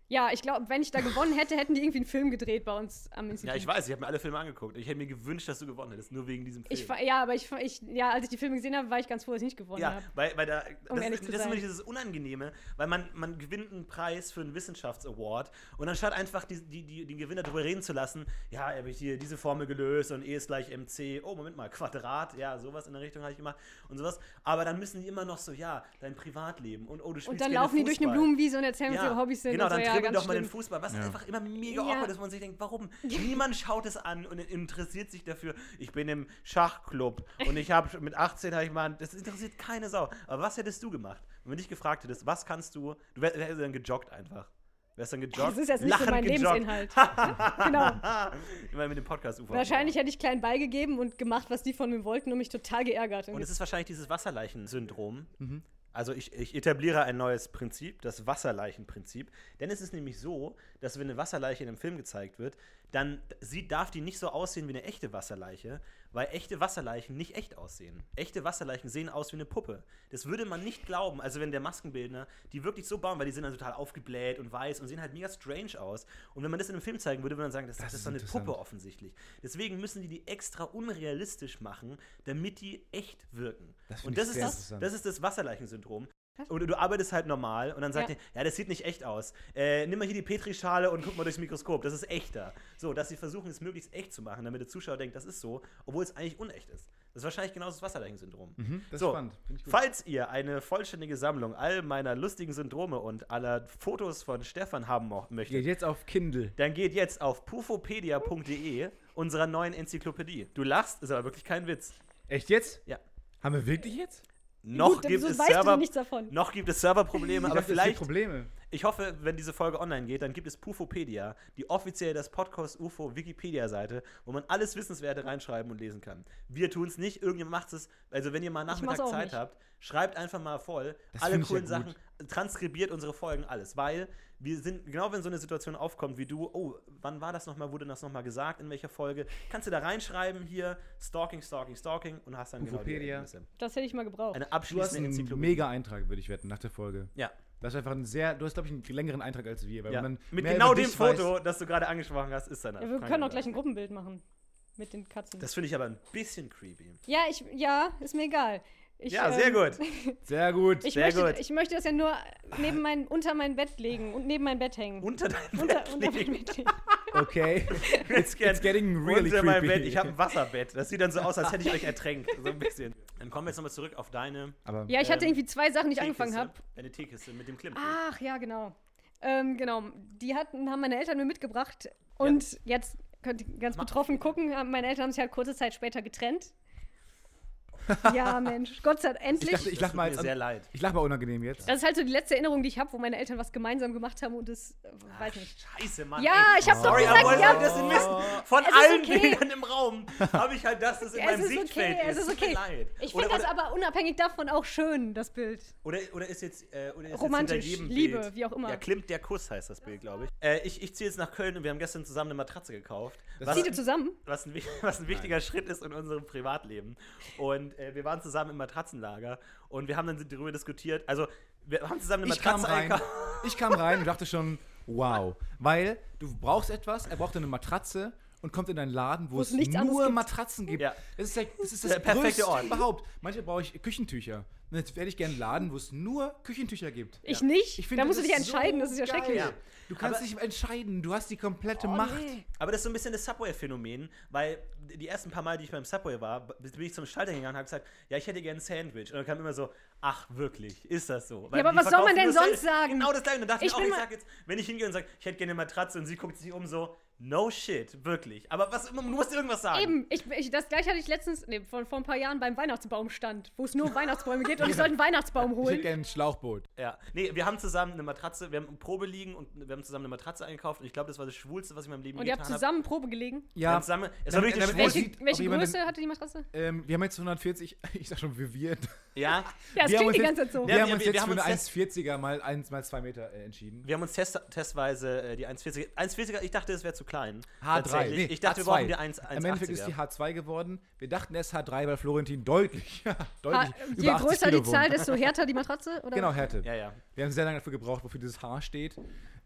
ja, ich glaube, wenn ich da gewonnen hätte, hätten die irgendwie einen Film gedreht bei uns am Institut. Ja, ich weiß, ich habe mir alle Filme angeguckt. Ich hätte mir gewünscht, dass du gewonnen hättest, nur wegen diesem Film. Ich, ja, aber ich, ich, ja, als ich die Filme gesehen habe, war ich ganz froh, dass ich nicht gewonnen ja, habe. weil, weil da, Um das, ehrlich ist- zu das sein. dieses Unangenehme, weil man, man gewinnt einen Preis für einen Wissenschaftsaward und anstatt einfach die, die, die, den Gewinner darüber reden zu lassen, ja, habe ich hier diese Formel gelöst und E ist gleich MC, oh, Moment mal, Quadrat, ja, sowas in der Richtung habe ich gemacht und sowas. Aber dann müssen die immer noch so, ja, dein Privatleben und oh, du spielst Und dann laufen die durch eine Fußball. Blumenwiese und erzählen, was ihre Hobbys sind. Genau, und so, dann ja, doch mal den. Fußball, was Ja. einfach immer mega Ja. awkward ist, wo man sich denkt, warum? Niemand schaut es an und interessiert sich dafür. Ich bin im Schachclub und ich habe mit 18 habe ich mal, das interessiert keine Sau. Aber was hättest du gemacht, wenn wir dich gefragt hättest, was kannst du? Du wär- wärst dann gejoggt einfach. Wärst dann gejoggt? Das ist jetzt nicht so lachend mein gejoggt. Lebensinhalt. genau. Immer mit dem Podcast UFO. Wahrscheinlich hätte ich klein beigegeben und gemacht, was die von mir wollten und mich total geärgert. Und es ist wahrscheinlich dieses Wasserleichen-Syndrom. Mhm. Also ich, ich etabliere ein neues Prinzip, das Wasserleichenprinzip. Denn es ist nämlich so, dass wenn eine Wasserleiche in einem Film gezeigt wird, dann sieht, darf die nicht so aussehen wie eine echte Wasserleiche, weil echte Wasserleichen nicht echt aussehen. Echte Wasserleichen sehen aus wie eine Puppe. Das würde man nicht glauben, also wenn der Maskenbildner die wirklich so bauen, weil die sind dann total aufgebläht und weiß und sehen halt mega strange aus. Und wenn man das in einem Film zeigen würde, würde man sagen, das, das, Das ist doch eine. Puppe offensichtlich. Deswegen müssen die die extra unrealistisch machen, damit die echt wirken. Das und das ist das, das ist das Wasserleichensyndrom. Oder du arbeitest halt normal und dann sagt Ja. er, ja, das sieht nicht echt aus. Äh, nimm mal hier die Petrischale und guck mal durchs Mikroskop, das ist echter. So, dass sie versuchen, es möglichst echt zu machen, damit der Zuschauer denkt, das ist so, obwohl es eigentlich unecht ist. Das ist wahrscheinlich genau das Wasserleichensyndrom. Mhm, das So, ist spannend. Find ich gut. Falls ihr eine vollständige Sammlung all meiner lustigen Syndrome und aller Fotos von Stefan haben mo- Geht möchtet, jetzt auf Kindle. dann geht jetzt auf pufopedia.de, unserer neuen Enzyklopädie. Du lachst, ist aber wirklich kein Witz. Echt jetzt? Ja. Haben wir wirklich jetzt? Noch Gut, gibt so es weißt du Server, nichts davon. noch gibt es Serverprobleme, Ich aber dachte, vielleicht Probleme. Ich hoffe, wenn diese Folge online geht, dann gibt es Pufopedia, die offiziell das Podcast UFO Wikipedia-Seite, wo man alles Wissenswerte reinschreiben und lesen kann. Wir tun es nicht, irgendjemand macht es. Also, wenn ihr mal Nachmittag Zeit nicht. habt, schreibt einfach mal voll Das alle ja coolen gut. Sachen, transkribiert unsere Folgen, alles. Weil wir sind, genau wenn so eine Situation aufkommt wie du, oh, wann war das nochmal, wurde das nochmal gesagt, in welcher Folge, kannst du da reinschreiben, hier, Stalking, Stalking, Stalking und hast dann genau die Ufopedia. Das hätte ich mal gebraucht. Eine Du hast abschließende einen Enzyklopädie. mega Eintrag, würde ich wetten, nach der Folge. Ja, Das ist einfach ein sehr, du hast, glaube ich, einen längeren Eintrag als wir. Weil ja. man Mit mehr genau über dem dich weiß. Foto, das du gerade angesprochen hast, ist dann ja, wir können auch gleich ein Gruppenbild machen. Mit den Katzen. Das finde ich aber ein bisschen creepy. ja, ich, ja, ist mir egal. Ich, ja, sehr ähm, gut. Sehr gut. Ich Sehr möchte, gut. ich möchte das ja nur neben mein, unter mein Bett legen und neben mein Bett hängen. Unter deinem unter, Bett unter mein liegen. Bett legen. Okay. It's, It's getting really unter meinem creepy. Bett. Ich habe ein Wasserbett. Das sieht dann so aus, als hätte ich euch ertränkt. So ein bisschen. Dann kommen wir jetzt nochmal zurück auf deine Aber Ja, ich hatte Ähm, irgendwie zwei Sachen, die ich angefangen habe. Deine Teekiste mit dem Klimm. Ach ja, genau. Ähm, genau. Die hatten, haben meine Eltern mir mitgebracht. Und jetzt könnt ihr ganz Mach- betroffen gucken. Meine Eltern haben sich halt kurze Zeit später getrennt. ja, Mensch. Gott sei Dank, ich endlich. dachte, ich lach mal jetzt sehr an, leid. Ich lach mal unangenehm jetzt. das ist halt so die letzte Erinnerung, die ich habe, wo meine Eltern was gemeinsam gemacht haben und das, äh, weiß nicht. Scheiße, Mann. Ja, ey. ich hab doch Sorry, gesagt, aber ja. das wissen? Von Es ist allen okay. Bildern im Raum habe ich halt das, das in Es meinem ist Sichtfeld okay, es ist. ist Tut mir okay. leid. Ich finde das aber unabhängig davon auch schön, das Bild. Oder, oder ist jetzt, äh, oder ist Romantisch, jetzt Liebe, Bild, wie auch immer. Ja, Klimt der Kuss heißt das Bild, glaube ich. Äh, ich ich ziehe jetzt nach Köln und wir haben gestern zusammen eine Matratze gekauft. Das Was, Zieht ihr zusammen? was, ein, was ein wichtiger Schritt ist in unserem Privatleben. Und äh, wir waren zusammen im Matratzenlager und wir haben dann darüber diskutiert. Also, wir haben zusammen eine Ich kam Matratze rein. eingekauft. Ich kam rein und dachte schon, wow. Weil du brauchst etwas, er braucht eine Matratze und kommt in einen Laden, wo Wo es nur gibt. Matratzen gibt. Ja. Das ist, der, das, ist das Der perfekte größte Ort. überhaupt. Manchmal brauche ich Küchentücher. Und jetzt werde ich gerne einen Laden, wo es nur Küchentücher gibt. Ich nicht. Ich finde, da musst du dich entscheiden, so das ist ja geil. schrecklich. Ja. Du kannst Aber- dich entscheiden, du hast die komplette Oh, Macht. nee. Aber das ist so ein bisschen das Subway-Phänomen, weil die ersten paar Mal, die ich beim Subway war, bin ich zum Schalter gegangen und habe gesagt, ja, ich hätte gerne ein Sandwich. Und dann kam immer so, ach, wirklich, ist das so? Weil aber die was soll man denn sonst sagen? Genau das gleiche. Und dann dachte ich, Ich auch, ich mal- sag jetzt, wenn ich hingehe und sage, ich hätte gerne eine Matratze und sie guckt sich um so, no shit, wirklich. Aber was, du musst irgendwas sagen. Eben, ich, ich, das gleiche hatte ich letztens, nee, vor, vor ein paar Jahren beim Weihnachtsbaumstand, wo es nur um Weihnachtsbäume geht und ich sollte einen Weihnachtsbaum Ich hätte holen. gerne ein Schlauchboot. Ja, nee, wir haben zusammen eine Matratze, wir haben eine Probe liegen und wir haben zusammen eine Matratze eingekauft und ich glaube, das war das Schwulste, was ich in meinem Leben Und je ihr habt getan habe. zusammen Probe gelegen. Wir haben zusammen, es war wirklich das Welche, welche Größe den- hatte die Matratze? Ähm, wir haben jetzt 140, ich sag schon, wir, wir. Ja, Ja, es wir haben klingt uns die ganze Zeit so. Wir Ja, haben wir- uns wir jetzt haben für eine jetzt- 1,40er mal 1 mal 2 Meter äh, entschieden. wir haben uns test, testweise äh, die 1,40er, 1,40er, ich dachte, es wäre zu klein. H3, Tatsächlich. nee, ich dachte, H2. wir brauchen die 1, Im Endeffekt ist die 1,80er. H2 geworden. Wir dachten erst H3, weil Florentin deutlich, ja, Ha, deutlich je über 80 größer Kilo die Zahl, desto härter die Matratze? Oder? Genau, Härte. Ja, ja. Wir haben sehr lange dafür gebraucht, wofür dieses H steht.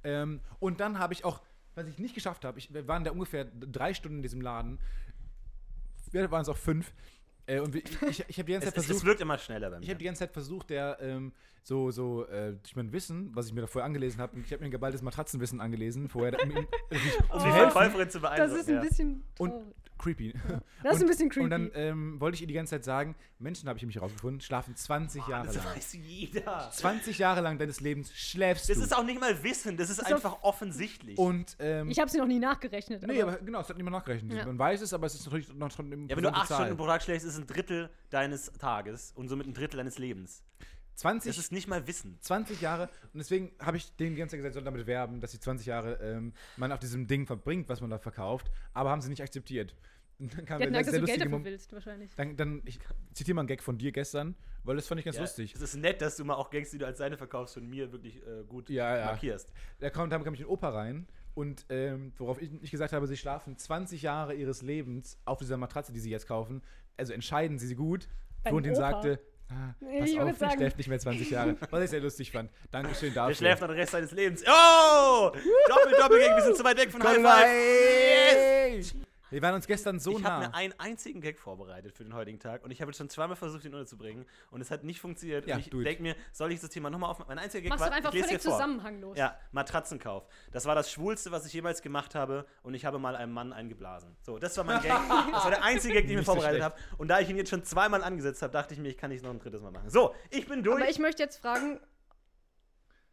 Ähm, und dann habe ich auch, was ich nicht geschafft habe, ich, wir waren da ungefähr drei Stunden in diesem Laden. Wir waren es auch fünf. Äh, und wir- ich, ich habe die ganze Es, Zeit es, es versucht, wirkt immer schneller bei mir. ich habe die ganze Zeit versucht, der ähm, so, so äh, durch mein Wissen, was ich mir da vorher angelesen habe, ich habe mir ein geballtes Matratzenwissen angelesen, vorher, um richtig um zu helfen. Zu Das ist ein ja. bisschen Und creepy. Das ist und, ein bisschen creepy. Und dann ähm, wollte ich ihr die ganze Zeit sagen, Menschen, habe ich nämlich herausgefunden, schlafen 20 Jahre Das lang. weiß jeder. 20 Jahre lang deines Lebens schläfst Das du. ist auch nicht mal Wissen, das ist Ist doch- einfach offensichtlich. und ähm, ich habe sie noch nie nachgerechnet. Nee, aber genau, es hat niemand nachgerechnet. Ja. Man weiß es, aber es ist natürlich noch schon im ja, wenn du acht Zahl. Stunden pro Tag schläfst, ist es ein Drittel deines Tages und somit ein Drittel deines Lebens. 20, Das ist nicht mal Wissen. 20 Jahre und deswegen habe ich denen die ganze Zeit gesagt, soll damit werben, dass sie 20 Jahre ähm, man auf diesem Ding verbringt, was man da verkauft, aber haben sie nicht akzeptiert. Und dann kam Die hatten Angst, dass du Geld dafür willst, wahrscheinlich. Dann, dann ich zitiere mal einen Gag von dir gestern, weil das fand ich ganz Ja, lustig. Es ist nett, dass du mal auch Gags, die du als deine verkaufst, von mir wirklich äh, gut Ja, ja. markierst. Da kam, da kam ich in Opa rein und ähm, worauf ich, ich gesagt habe, sie schlafen 20 Jahre ihres Lebens auf dieser Matratze, die sie jetzt kaufen. Also entscheiden sie sie gut. Beim Florentin Opa? sagte, ah, pass ich auf, ich sagen- schläft nicht mehr 20 Jahre. Was ich sehr lustig fand. Dankeschön dafür. Der schläft noch den Rest seines Lebens. Oh! Doppel, Doppelgag, wir sind zu weit weg von High Five. Yes! Wir waren uns gestern so ich nah. habe mir einen einzigen Gag vorbereitet für den heutigen Tag und ich habe jetzt schon zweimal versucht, ihn unterzubringen und es hat nicht funktioniert. Ja, und ich denke mir, soll ich das Thema nochmal aufmachen? Mein einziger Gag Machst war, du einfach ich völlig zusammenhanglos. Ja, Matratzenkauf. Das war das Schwulste, was ich jemals gemacht habe und ich habe mal einem Mann eingeblasen. So, das war mein Gag. Das war der einzige Gag, den ich mir vorbereitet habe. Und da ich ihn jetzt schon zweimal angesetzt habe, dachte ich mir, ich kann nicht noch ein drittes Mal machen. So, ich bin durch. Aber ich möchte jetzt fragen,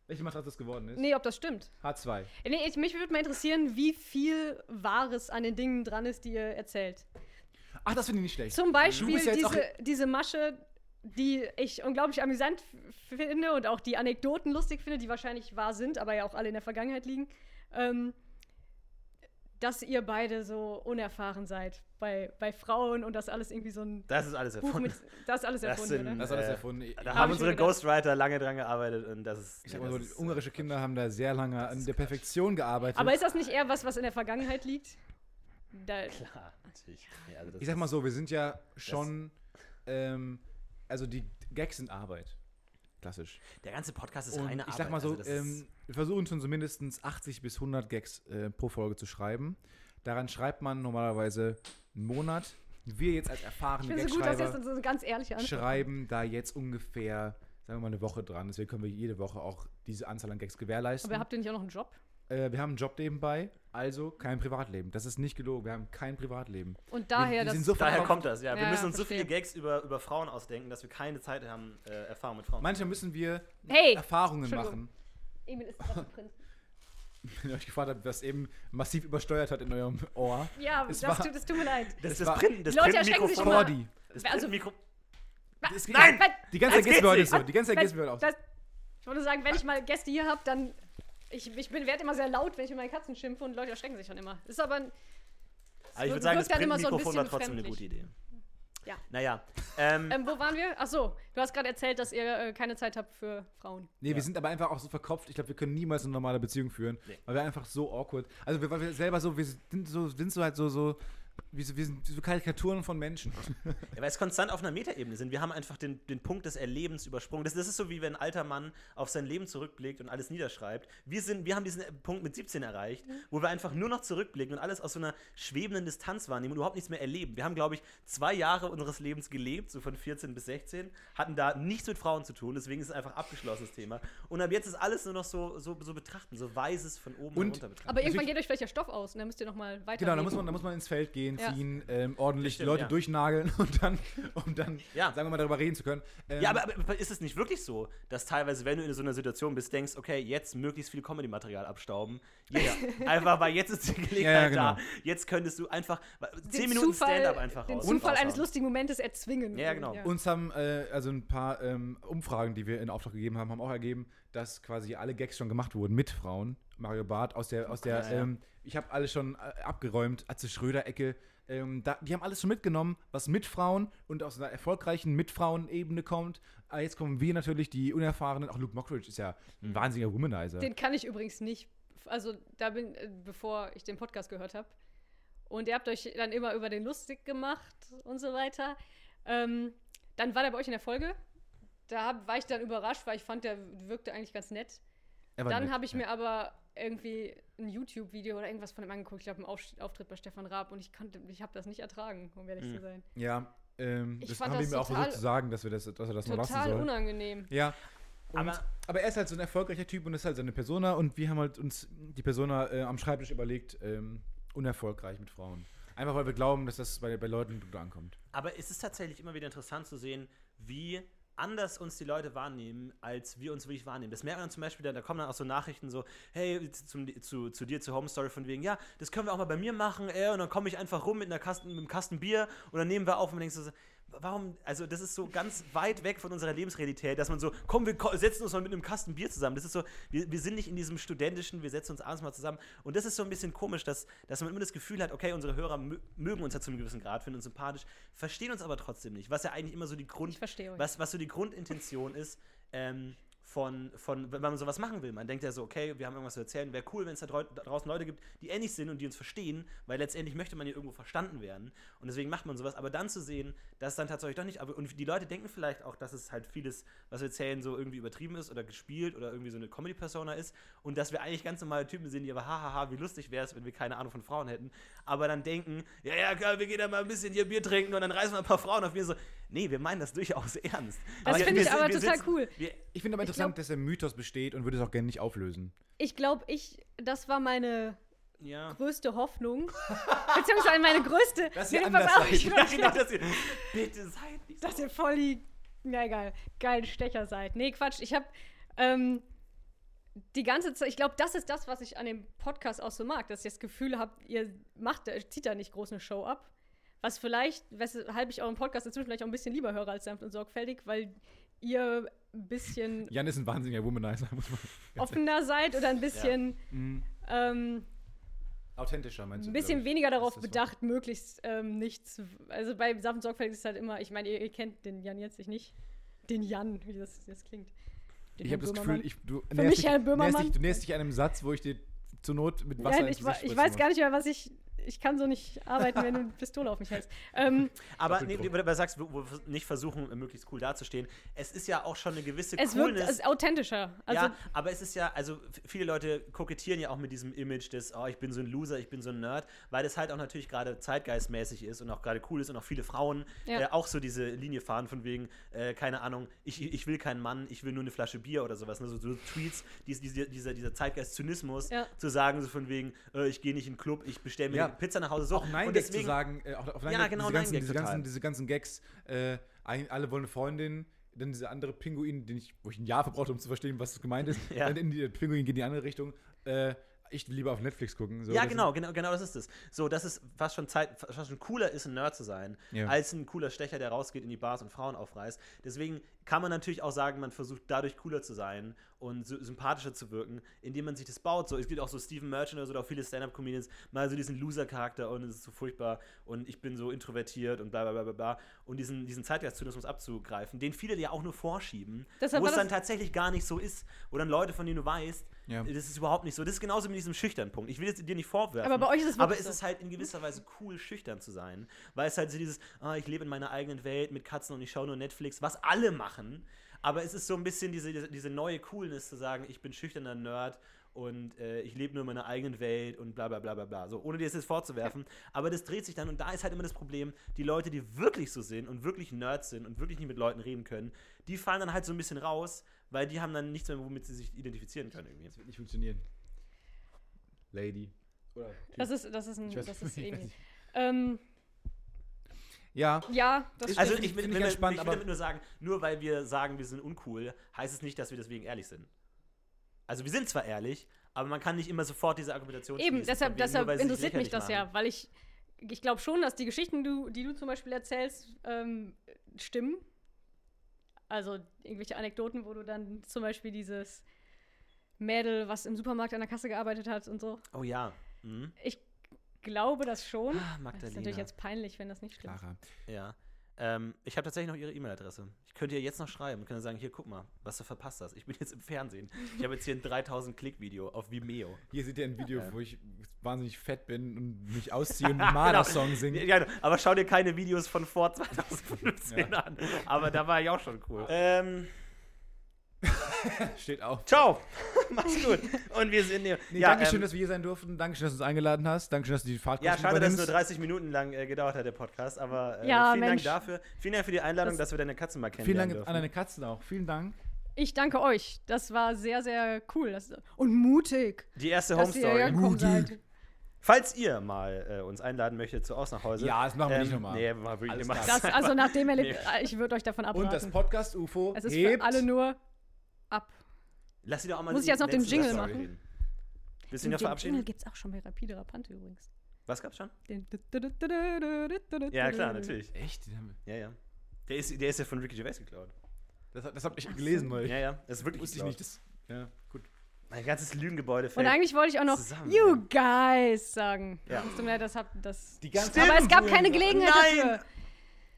Welche Matratze das geworden ist? nee, ob das stimmt. H2. Nee, ich, mich würde mal interessieren, wie viel Wahres an den Dingen dran ist, die ihr erzählt. Ach, das finde ich nicht schlecht. Zum Beispiel ja diese, diese Masche, die ich unglaublich amüsant finde und auch die Anekdoten lustig finde, die wahrscheinlich wahr sind, aber ja auch alle in der Vergangenheit liegen. Ähm, dass ihr beide so unerfahren seid bei, bei Frauen und das alles irgendwie so ein das ist alles erfunden. mit. Das ist alles Das erfunden, sind- oder? Das hat alles Äh, erfunden. Ich, Da Hab haben unsere. Ghostwriter lange dran gearbeitet und das ist. ich sag das mal so, die ist- ungarische Kinder haben da sehr lange an der Perfektion gearbeitet. Aber ist das nicht eher was, was in der Vergangenheit liegt? Da, Klar, natürlich. Ja, also das ich sag mal ist- so, wir sind ja schon, ähm, also die Gags sind Arbeit. Klassisch. Der ganze Podcast ist Und reine ich Arbeit. sag mal so, also ähm, wir versuchen schon so mindestens 80 bis 100 Gags äh, pro Folge zu schreiben. Daran schreibt man normalerweise einen Monat. Wir jetzt als ich erfahrene so Gagschreiber jetzt so Antwort schreiben da jetzt ungefähr, sagen wir mal, eine Woche dran. Deswegen können wir jede Woche auch diese Anzahl an Gags gewährleisten. Aber habt ihr nicht auch noch einen Job? Äh, wir haben einen Job nebenbei, also kein Privatleben. Das ist nicht gelogen. Wir haben kein Privatleben. Und daher, wir das. sind so Daher kommt das, ja. Wir Ja, müssen uns so verstehe. viele Gags über, über Frauen ausdenken, dass wir keine Zeit haben, äh, Erfahrung mit Frauen. Manchmal müssen wir Hey! Erfahrungen machen. Emil ist gerade Prinz. Wenn ihr euch gefragt habt, was eben massiv übersteuert hat in eurem Ohr. Ja, Es das, war- tut, das tut mir leid. das, es das, Print, das Leute erschrecken sich immer. Cordy. Das Also- Printmikro. Das- Nein! Die ganze Das Gäste geht's heute ist so. Die ganze Was? Gäste wird auch. Das, ich wollte sagen, wenn ich mal Gäste hier habe, dann. Ich, ich bin, werde immer sehr laut, wenn ich mit meinen Katzen schimpfe und Leute erschrecken sich dann immer. Ist aber. ein- Aber ich würde sagen, das immer so ein Printmikrofon war trotzdem eine gute. Idee. Ja. Naja. Ähm, Ähm, wo waren wir? Ach so, du hast gerade erzählt, dass ihr äh, keine Zeit habt für Frauen. Nee, Ja. wir sind aber einfach auch so verkopft. Ich glaube, wir können niemals eine normale Beziehung führen, Nee. weil wir einfach so awkward. Also, wir, weil wir selber so, wir sind so, sind so halt so, so wir, wir sind so Karikaturen von Menschen. Ja, weil es konstant auf einer Metaebene sind. Wir haben einfach den, den Punkt des Erlebens übersprungen. Das, das ist so, wie wenn ein alter Mann auf sein Leben zurückblickt und alles niederschreibt. Wir, sind, wir haben diesen Punkt mit 17 erreicht, wo wir einfach nur noch zurückblicken und alles aus so einer schwebenden Distanz wahrnehmen und überhaupt nichts mehr erleben. Wir haben, glaube ich, zwei Jahre unseres Lebens gelebt, so von 14 bis 16, hatten da nichts mit Frauen zu tun, deswegen ist es einfach abgeschlossenes Thema. Und ab jetzt ist alles nur noch so, so, so betrachten, so weises von oben Und- runter betrachten. Aber irgendwann ich- geht euch vielleicht der Stoff aus und dann müsst ihr nochmal weiter. Genau, da muss, man, da muss man ins Feld gehen, Ja. ziehen, ähm, ordentlich Stimmt, die Leute ja. durchnageln und dann, um dann, Ja. sagen wir mal, darüber reden zu können. Ähm, Ja, aber, aber ist es nicht wirklich so, dass teilweise, wenn du in so einer Situation bist, denkst, okay, jetzt möglichst viel Comedy-Material abstauben. Jetzt, Einfach, weil jetzt ist die Gelegenheit Ja, ja, genau. da. Jetzt könntest du einfach Den 10 Minuten Stand-up einfach Den raus. Zufall eines lustigen Momentes erzwingen. Ja, genau. Uns haben äh, also ein paar ähm, Umfragen, die wir in Auftrag gegeben haben, haben auch ergeben, dass quasi alle Gags schon gemacht wurden mit Frauen. Mario Barth aus der, aus der, ja. ähm, ich habe alles schon äh, abgeräumt, Atze Schröder-Ecke. Ähm, da, die haben alles schon mitgenommen, was mit Frauen und aus einer erfolgreichen Mit-Frauen-Ebene kommt. Aber jetzt kommen wir natürlich, die Unerfahrenen. Auch Luke Mockridge ist ja ein wahnsinniger Womanizer. Den kann ich übrigens nicht. Also da bin, äh, bevor ich den Podcast gehört habe. Und ihr habt euch dann immer über den lustig gemacht und so weiter. Ähm, dann war der bei euch in der Folge. Da hab, war ich dann überrascht, weil ich fand, der wirkte eigentlich ganz nett. Dann habe ich ja. mir aber irgendwie ein YouTube-Video oder irgendwas von ihm angeguckt. Ich glaube, einen Auf Auftritt bei Stefan Raab und ich konnte, ich habe das nicht ertragen, um ehrlich Mhm. zu sein. Ja, ähm, Ich das fand haben wir das ihm auch total- versucht zu sagen, dass, wir das, dass er das mal lassen Total soll. unangenehm. Ja. Und, Aber- aber, er ist halt so ein erfolgreicher Typ und ist halt seine Persona und wir haben halt uns die Persona äh, am Schreibtisch überlegt, ähm, unerfolgreich mit Frauen. Einfach weil wir glauben, dass das bei, bei Leuten gut ankommt. Aber es ist tatsächlich immer wieder interessant zu sehen, wie anders uns die Leute wahrnehmen, als wir uns wirklich wahrnehmen. Das merkt man zum Beispiel, da, kommen dann auch so Nachrichten so, hey, zum, zu, zu dir, zur Home Story von wegen, ja, das können wir auch mal bei mir machen, ey, und dann komme ich einfach rum mit, einer Kasten, mit einem Kasten Bier und dann nehmen wir auf und man denkt so, warum, also das ist so ganz weit weg von unserer Lebensrealität, dass man so, komm, wir setzen uns mal mit einem Kasten Bier zusammen. Das ist so, wir, wir sind nicht in diesem studentischen, wir setzen uns abends mal zusammen. Und das ist so ein bisschen komisch, dass, dass man immer das Gefühl hat, okay, unsere Hörer mö- mögen uns ja zu einem gewissen Grad, finden uns sympathisch, verstehen uns aber trotzdem nicht. Was ja eigentlich immer so die Grund, was, was so die Grundintention ist, ähm, von, von, wenn man sowas machen will. Man denkt ja so, okay, wir haben irgendwas zu erzählen, wäre cool, wenn es da, drau- da draußen Leute gibt, die ähnlich sind und die uns verstehen, weil letztendlich möchte man ja irgendwo verstanden werden. Und deswegen macht man sowas. Aber dann zu sehen, dass dann tatsächlich doch nicht, und die Leute denken vielleicht auch, dass es halt vieles, was wir erzählen, so irgendwie übertrieben ist oder gespielt oder irgendwie so eine Comedy-Persona ist und dass wir eigentlich ganz normale Typen sind, die aber hahaha, wie lustig wäre es, wenn wir keine Ahnung von Frauen hätten, aber dann denken, ja, ja, wir gehen da mal ein bisschen hier Bier trinken und dann reißen wir ein paar Frauen auf mir so, nee, wir meinen das durchaus ernst. Das finde ich aber total sitzen- cool. Wir, Ich finde aber interessant, glaub- dass der Mythos besteht und würde es auch gerne nicht auflösen. Ich glaube, ich, das war meine ja. größte Hoffnung. Beziehungsweise meine größte. Dass ihr Nee, anders auf, seid. ich ja, genau, dass ihr, bitte seid nicht so. dass ihr voll die, na egal, geilen Stecher seid. Nee, Quatsch. Ich habe ähm, die ganze Zeit, ich glaube, das ist das, was ich an dem Podcast auch so mag, dass ich das Gefühl habe, ihr macht, zieht da nicht groß eine Show ab. Was vielleicht, weshalb ich euren Podcast inzwischen vielleicht auch ein bisschen lieber höre als sanft und sorgfältig, weil ihr ein bisschen Jan ist ein wahnsinniger Womanizer, muss man. offener seid oder ein bisschen, Mhm. ähm, Authentischer, meinst du? ein bisschen weniger Das darauf das bedacht, möglichst ähm, nichts. Also bei sanft und sorgfältig ist es halt immer, ich meine, ihr, ihr kennt den Jan jetzt ich nicht. Den Jan, wie das jetzt klingt. Den Ich habe das Gefühl, ich, du mich näherst dich, Herr Böhmermann. näherst dich, du näherst dich einem Satz, wo ich dir zur Not mit Wasser ins ich, ich weiß muss. gar nicht mehr, was ich. Ich kann so nicht arbeiten, wenn du eine Pistole auf mich hältst. Ähm, Aber nee, du sagst, wo, wo wir nicht versuchen, möglichst cool dazustehen. Es ist ja auch schon eine gewisse es wirkt Coolness. es ist authentischer. Also, ja, aber es ist ja, also viele Leute kokettieren ja auch mit diesem Image des, oh, ich bin so ein Loser, ich bin so ein Nerd, weil das halt auch natürlich gerade zeitgeistmäßig ist und auch gerade cool ist und auch viele Frauen Ja. äh, auch so diese Linie fahren von wegen, äh, keine Ahnung, ich, ich will keinen Mann, ich will nur eine Flasche Bier oder sowas. Ne? So, so Tweets, dies, diese, dieser, dieser Zeitgeist-Zynismus Ja. zu sagen, so von wegen, äh, ich gehe nicht in den Club, ich bestelle mir Ja. Pizza nach Hause. So. Auch Nein und Gag zu deswegen, sagen, äh, auch, auch Nein Ja, genau, diese, ganzen, diese, ganzen, diese ganzen Gags, äh, alle wollen eine Freundin, dann dieser andere Pinguin, den ich, wo ich ein Jahr verbraucht um zu verstehen, was gemeint ist, Ja. dann in die Pinguin geht in die andere Richtung, äh, ich lieber auf Netflix gucken. So, ja, das genau, genau, genau, das ist es. So, dass es fast schon Zeit, fast schon cooler ist, ein Nerd zu sein, Ja. als ein cooler Stecher, der rausgeht in die Bars und Frauen aufreißt. Deswegen kann man natürlich auch sagen, man versucht dadurch cooler zu sein und sy- sympathischer zu wirken, indem man sich das baut. So, es gibt auch so Steven Merchant oder so, oder auch viele Stand-Up-Comedians, mal so diesen Loser-Charakter und es ist so furchtbar und ich bin so introvertiert und bla bla bla bla bla. Und diesen, diesen Zeitgeist-Zynismus abzugreifen, den viele ja auch nur vorschieben, Deshalb wo es dann tatsächlich gar nicht so ist, wo dann Leute, von denen du weißt, Ja. Das ist überhaupt nicht so. Das ist genauso mit diesem schüchternen Punkt. Ich will jetzt dir nicht vorwerfen. Aber bei euch ist es Aber es ist halt in gewisser Weise cool, schüchtern zu sein. Weil es halt so dieses, ah, ich lebe in meiner eigenen Welt mit Katzen und ich schaue nur Netflix, was alle machen. Aber es ist so ein bisschen diese, diese, neue Coolness zu sagen, ich bin schüchterner Nerd und äh, ich lebe nur in meiner eigenen Welt und bla bla bla bla bla. So, ohne dir das jetzt vorzuwerfen. Aber das dreht sich dann und da ist halt immer das Problem, die Leute, die wirklich so sind und wirklich Nerds sind und wirklich nicht mit Leuten reden können, die fallen dann halt so ein bisschen raus, weil die haben dann nichts mehr, womit sie sich identifizieren können irgendwie. Das wird nicht funktionieren. Lady. Oder Das ist, das ist ein, Ich weiß- das ist ich weiß Emil. nicht. Ähm, Ja, ja, das Also Finde ich, ich- will- will- spannend, ich will damit nur sagen, nur weil wir sagen, wir sind uncool, heißt es nicht, dass wir deswegen ehrlich sind. Also wir sind zwar ehrlich, aber man kann nicht immer sofort diese Argumentation Eben, schließen, deshalb, wegen, nur deshalb sich interessiert mich das ja, machen. weil ich, ich glaube schon, dass die Geschichten, du, die du zum Beispiel erzählst, ähm, stimmen. Also irgendwelche Anekdoten, wo du dann zum Beispiel dieses Mädel, was im Supermarkt an der Kasse gearbeitet hat und so. Oh ja. Mhm. Ich glaube das schon. Ah, Das ist Magdalena. natürlich jetzt peinlich, wenn das nicht stimmt. Clara. Ja. Ähm, ich habe tatsächlich noch ihre E-Mail-Adresse. Ich könnte ihr jetzt noch schreiben und könnte sagen, hier, guck mal, was du verpasst hast. Ich bin jetzt im Fernsehen. Ich habe jetzt hier ein 3000-Klick-Video auf Vimeo. Hier seht ihr ein Video, Ja. wo ich wahnsinnig fett bin und mich ausziehe und einen Marder-Song singe. Ja, aber schau dir keine Videos von vor 2015 an. Aber da war ich auch schon cool. Ähm, Steht auch. ciao. Mach's gut. Und wir sind hier. Nee, ja, Dankeschön, ähm, dass wir hier sein durften. Dankeschön, dass du uns eingeladen hast. Dankeschön, dass du die Fahrtkosten Ja, schade, dass es nur übernimmst. 30 Minuten lang äh, gedauert hat, der Podcast. Aber äh, Ja, vielen Mensch. Dank dafür. Vielen Dank für die Einladung, Das- dass wir deine Katzen mal Vielen kennenlernen Dank dürfen. an deine Katzen auch. Vielen Dank. Ich danke euch. Das war sehr, sehr cool. Das, und mutig, Die erste dass Home ihr hergekommen Mutig. seid. Falls ihr mal äh, uns einladen möchtet zu Ausnachhäuse. Ja, das machen wir nicht nochmal. Nee, wir machen Alles nicht. Das, also nach dem Erlebnis, Nee. ich würde euch davon Und das abraten. Podcast-UFO Es ist hebt. für alle nur. Lass sie doch auch mal Muss ich jetzt noch den Jingle Satz machen? reden. Willst du ihn Den noch verabschieden? Jingle gibt es auch schon bei Rapide Rapante übrigens. Was gab's schon? Den Ja, klar, natürlich. Echt? Den haben wir- Ja, ja. Der ist, der ist ja von Ricky Gervais geklaut. Das, das habe ich gelesen, weil ich Ja, ja. Das ist wirklich wusste ich nicht. Das, ja, gut. Mein ganzes Lügengebäude Und fällt. eigentlich wollte ich auch noch zusammen, You ja. guys sagen. Ja. Tut mir leid, das hab das. Die ganzen, Aber es gab keine Gelegenheit Nein! dafür.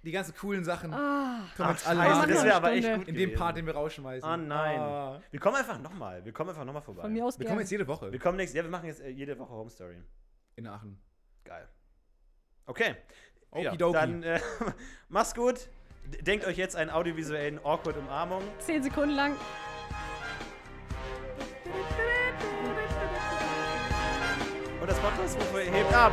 Die ganzen coolen Sachen Ah, können wir jetzt alle Scheiße, machen das wäre aber echt gut in dem. Part, den wir rausschmeißen. Oh nein. Ah. Wir kommen einfach nochmal. Wir kommen einfach nochmal vorbei. von mir aus Wir gerne. kommen jetzt jede Woche Wir kommen nächstes Ja, wir machen jetzt äh, jede Woche Home Story. in Aachen. Geil. Okay. Ja, dann äh, mach's gut. Denkt euch jetzt einen audiovisuellen Awkward Umarmung. Zehn Sekunden lang. Und das Podcast hebt ab.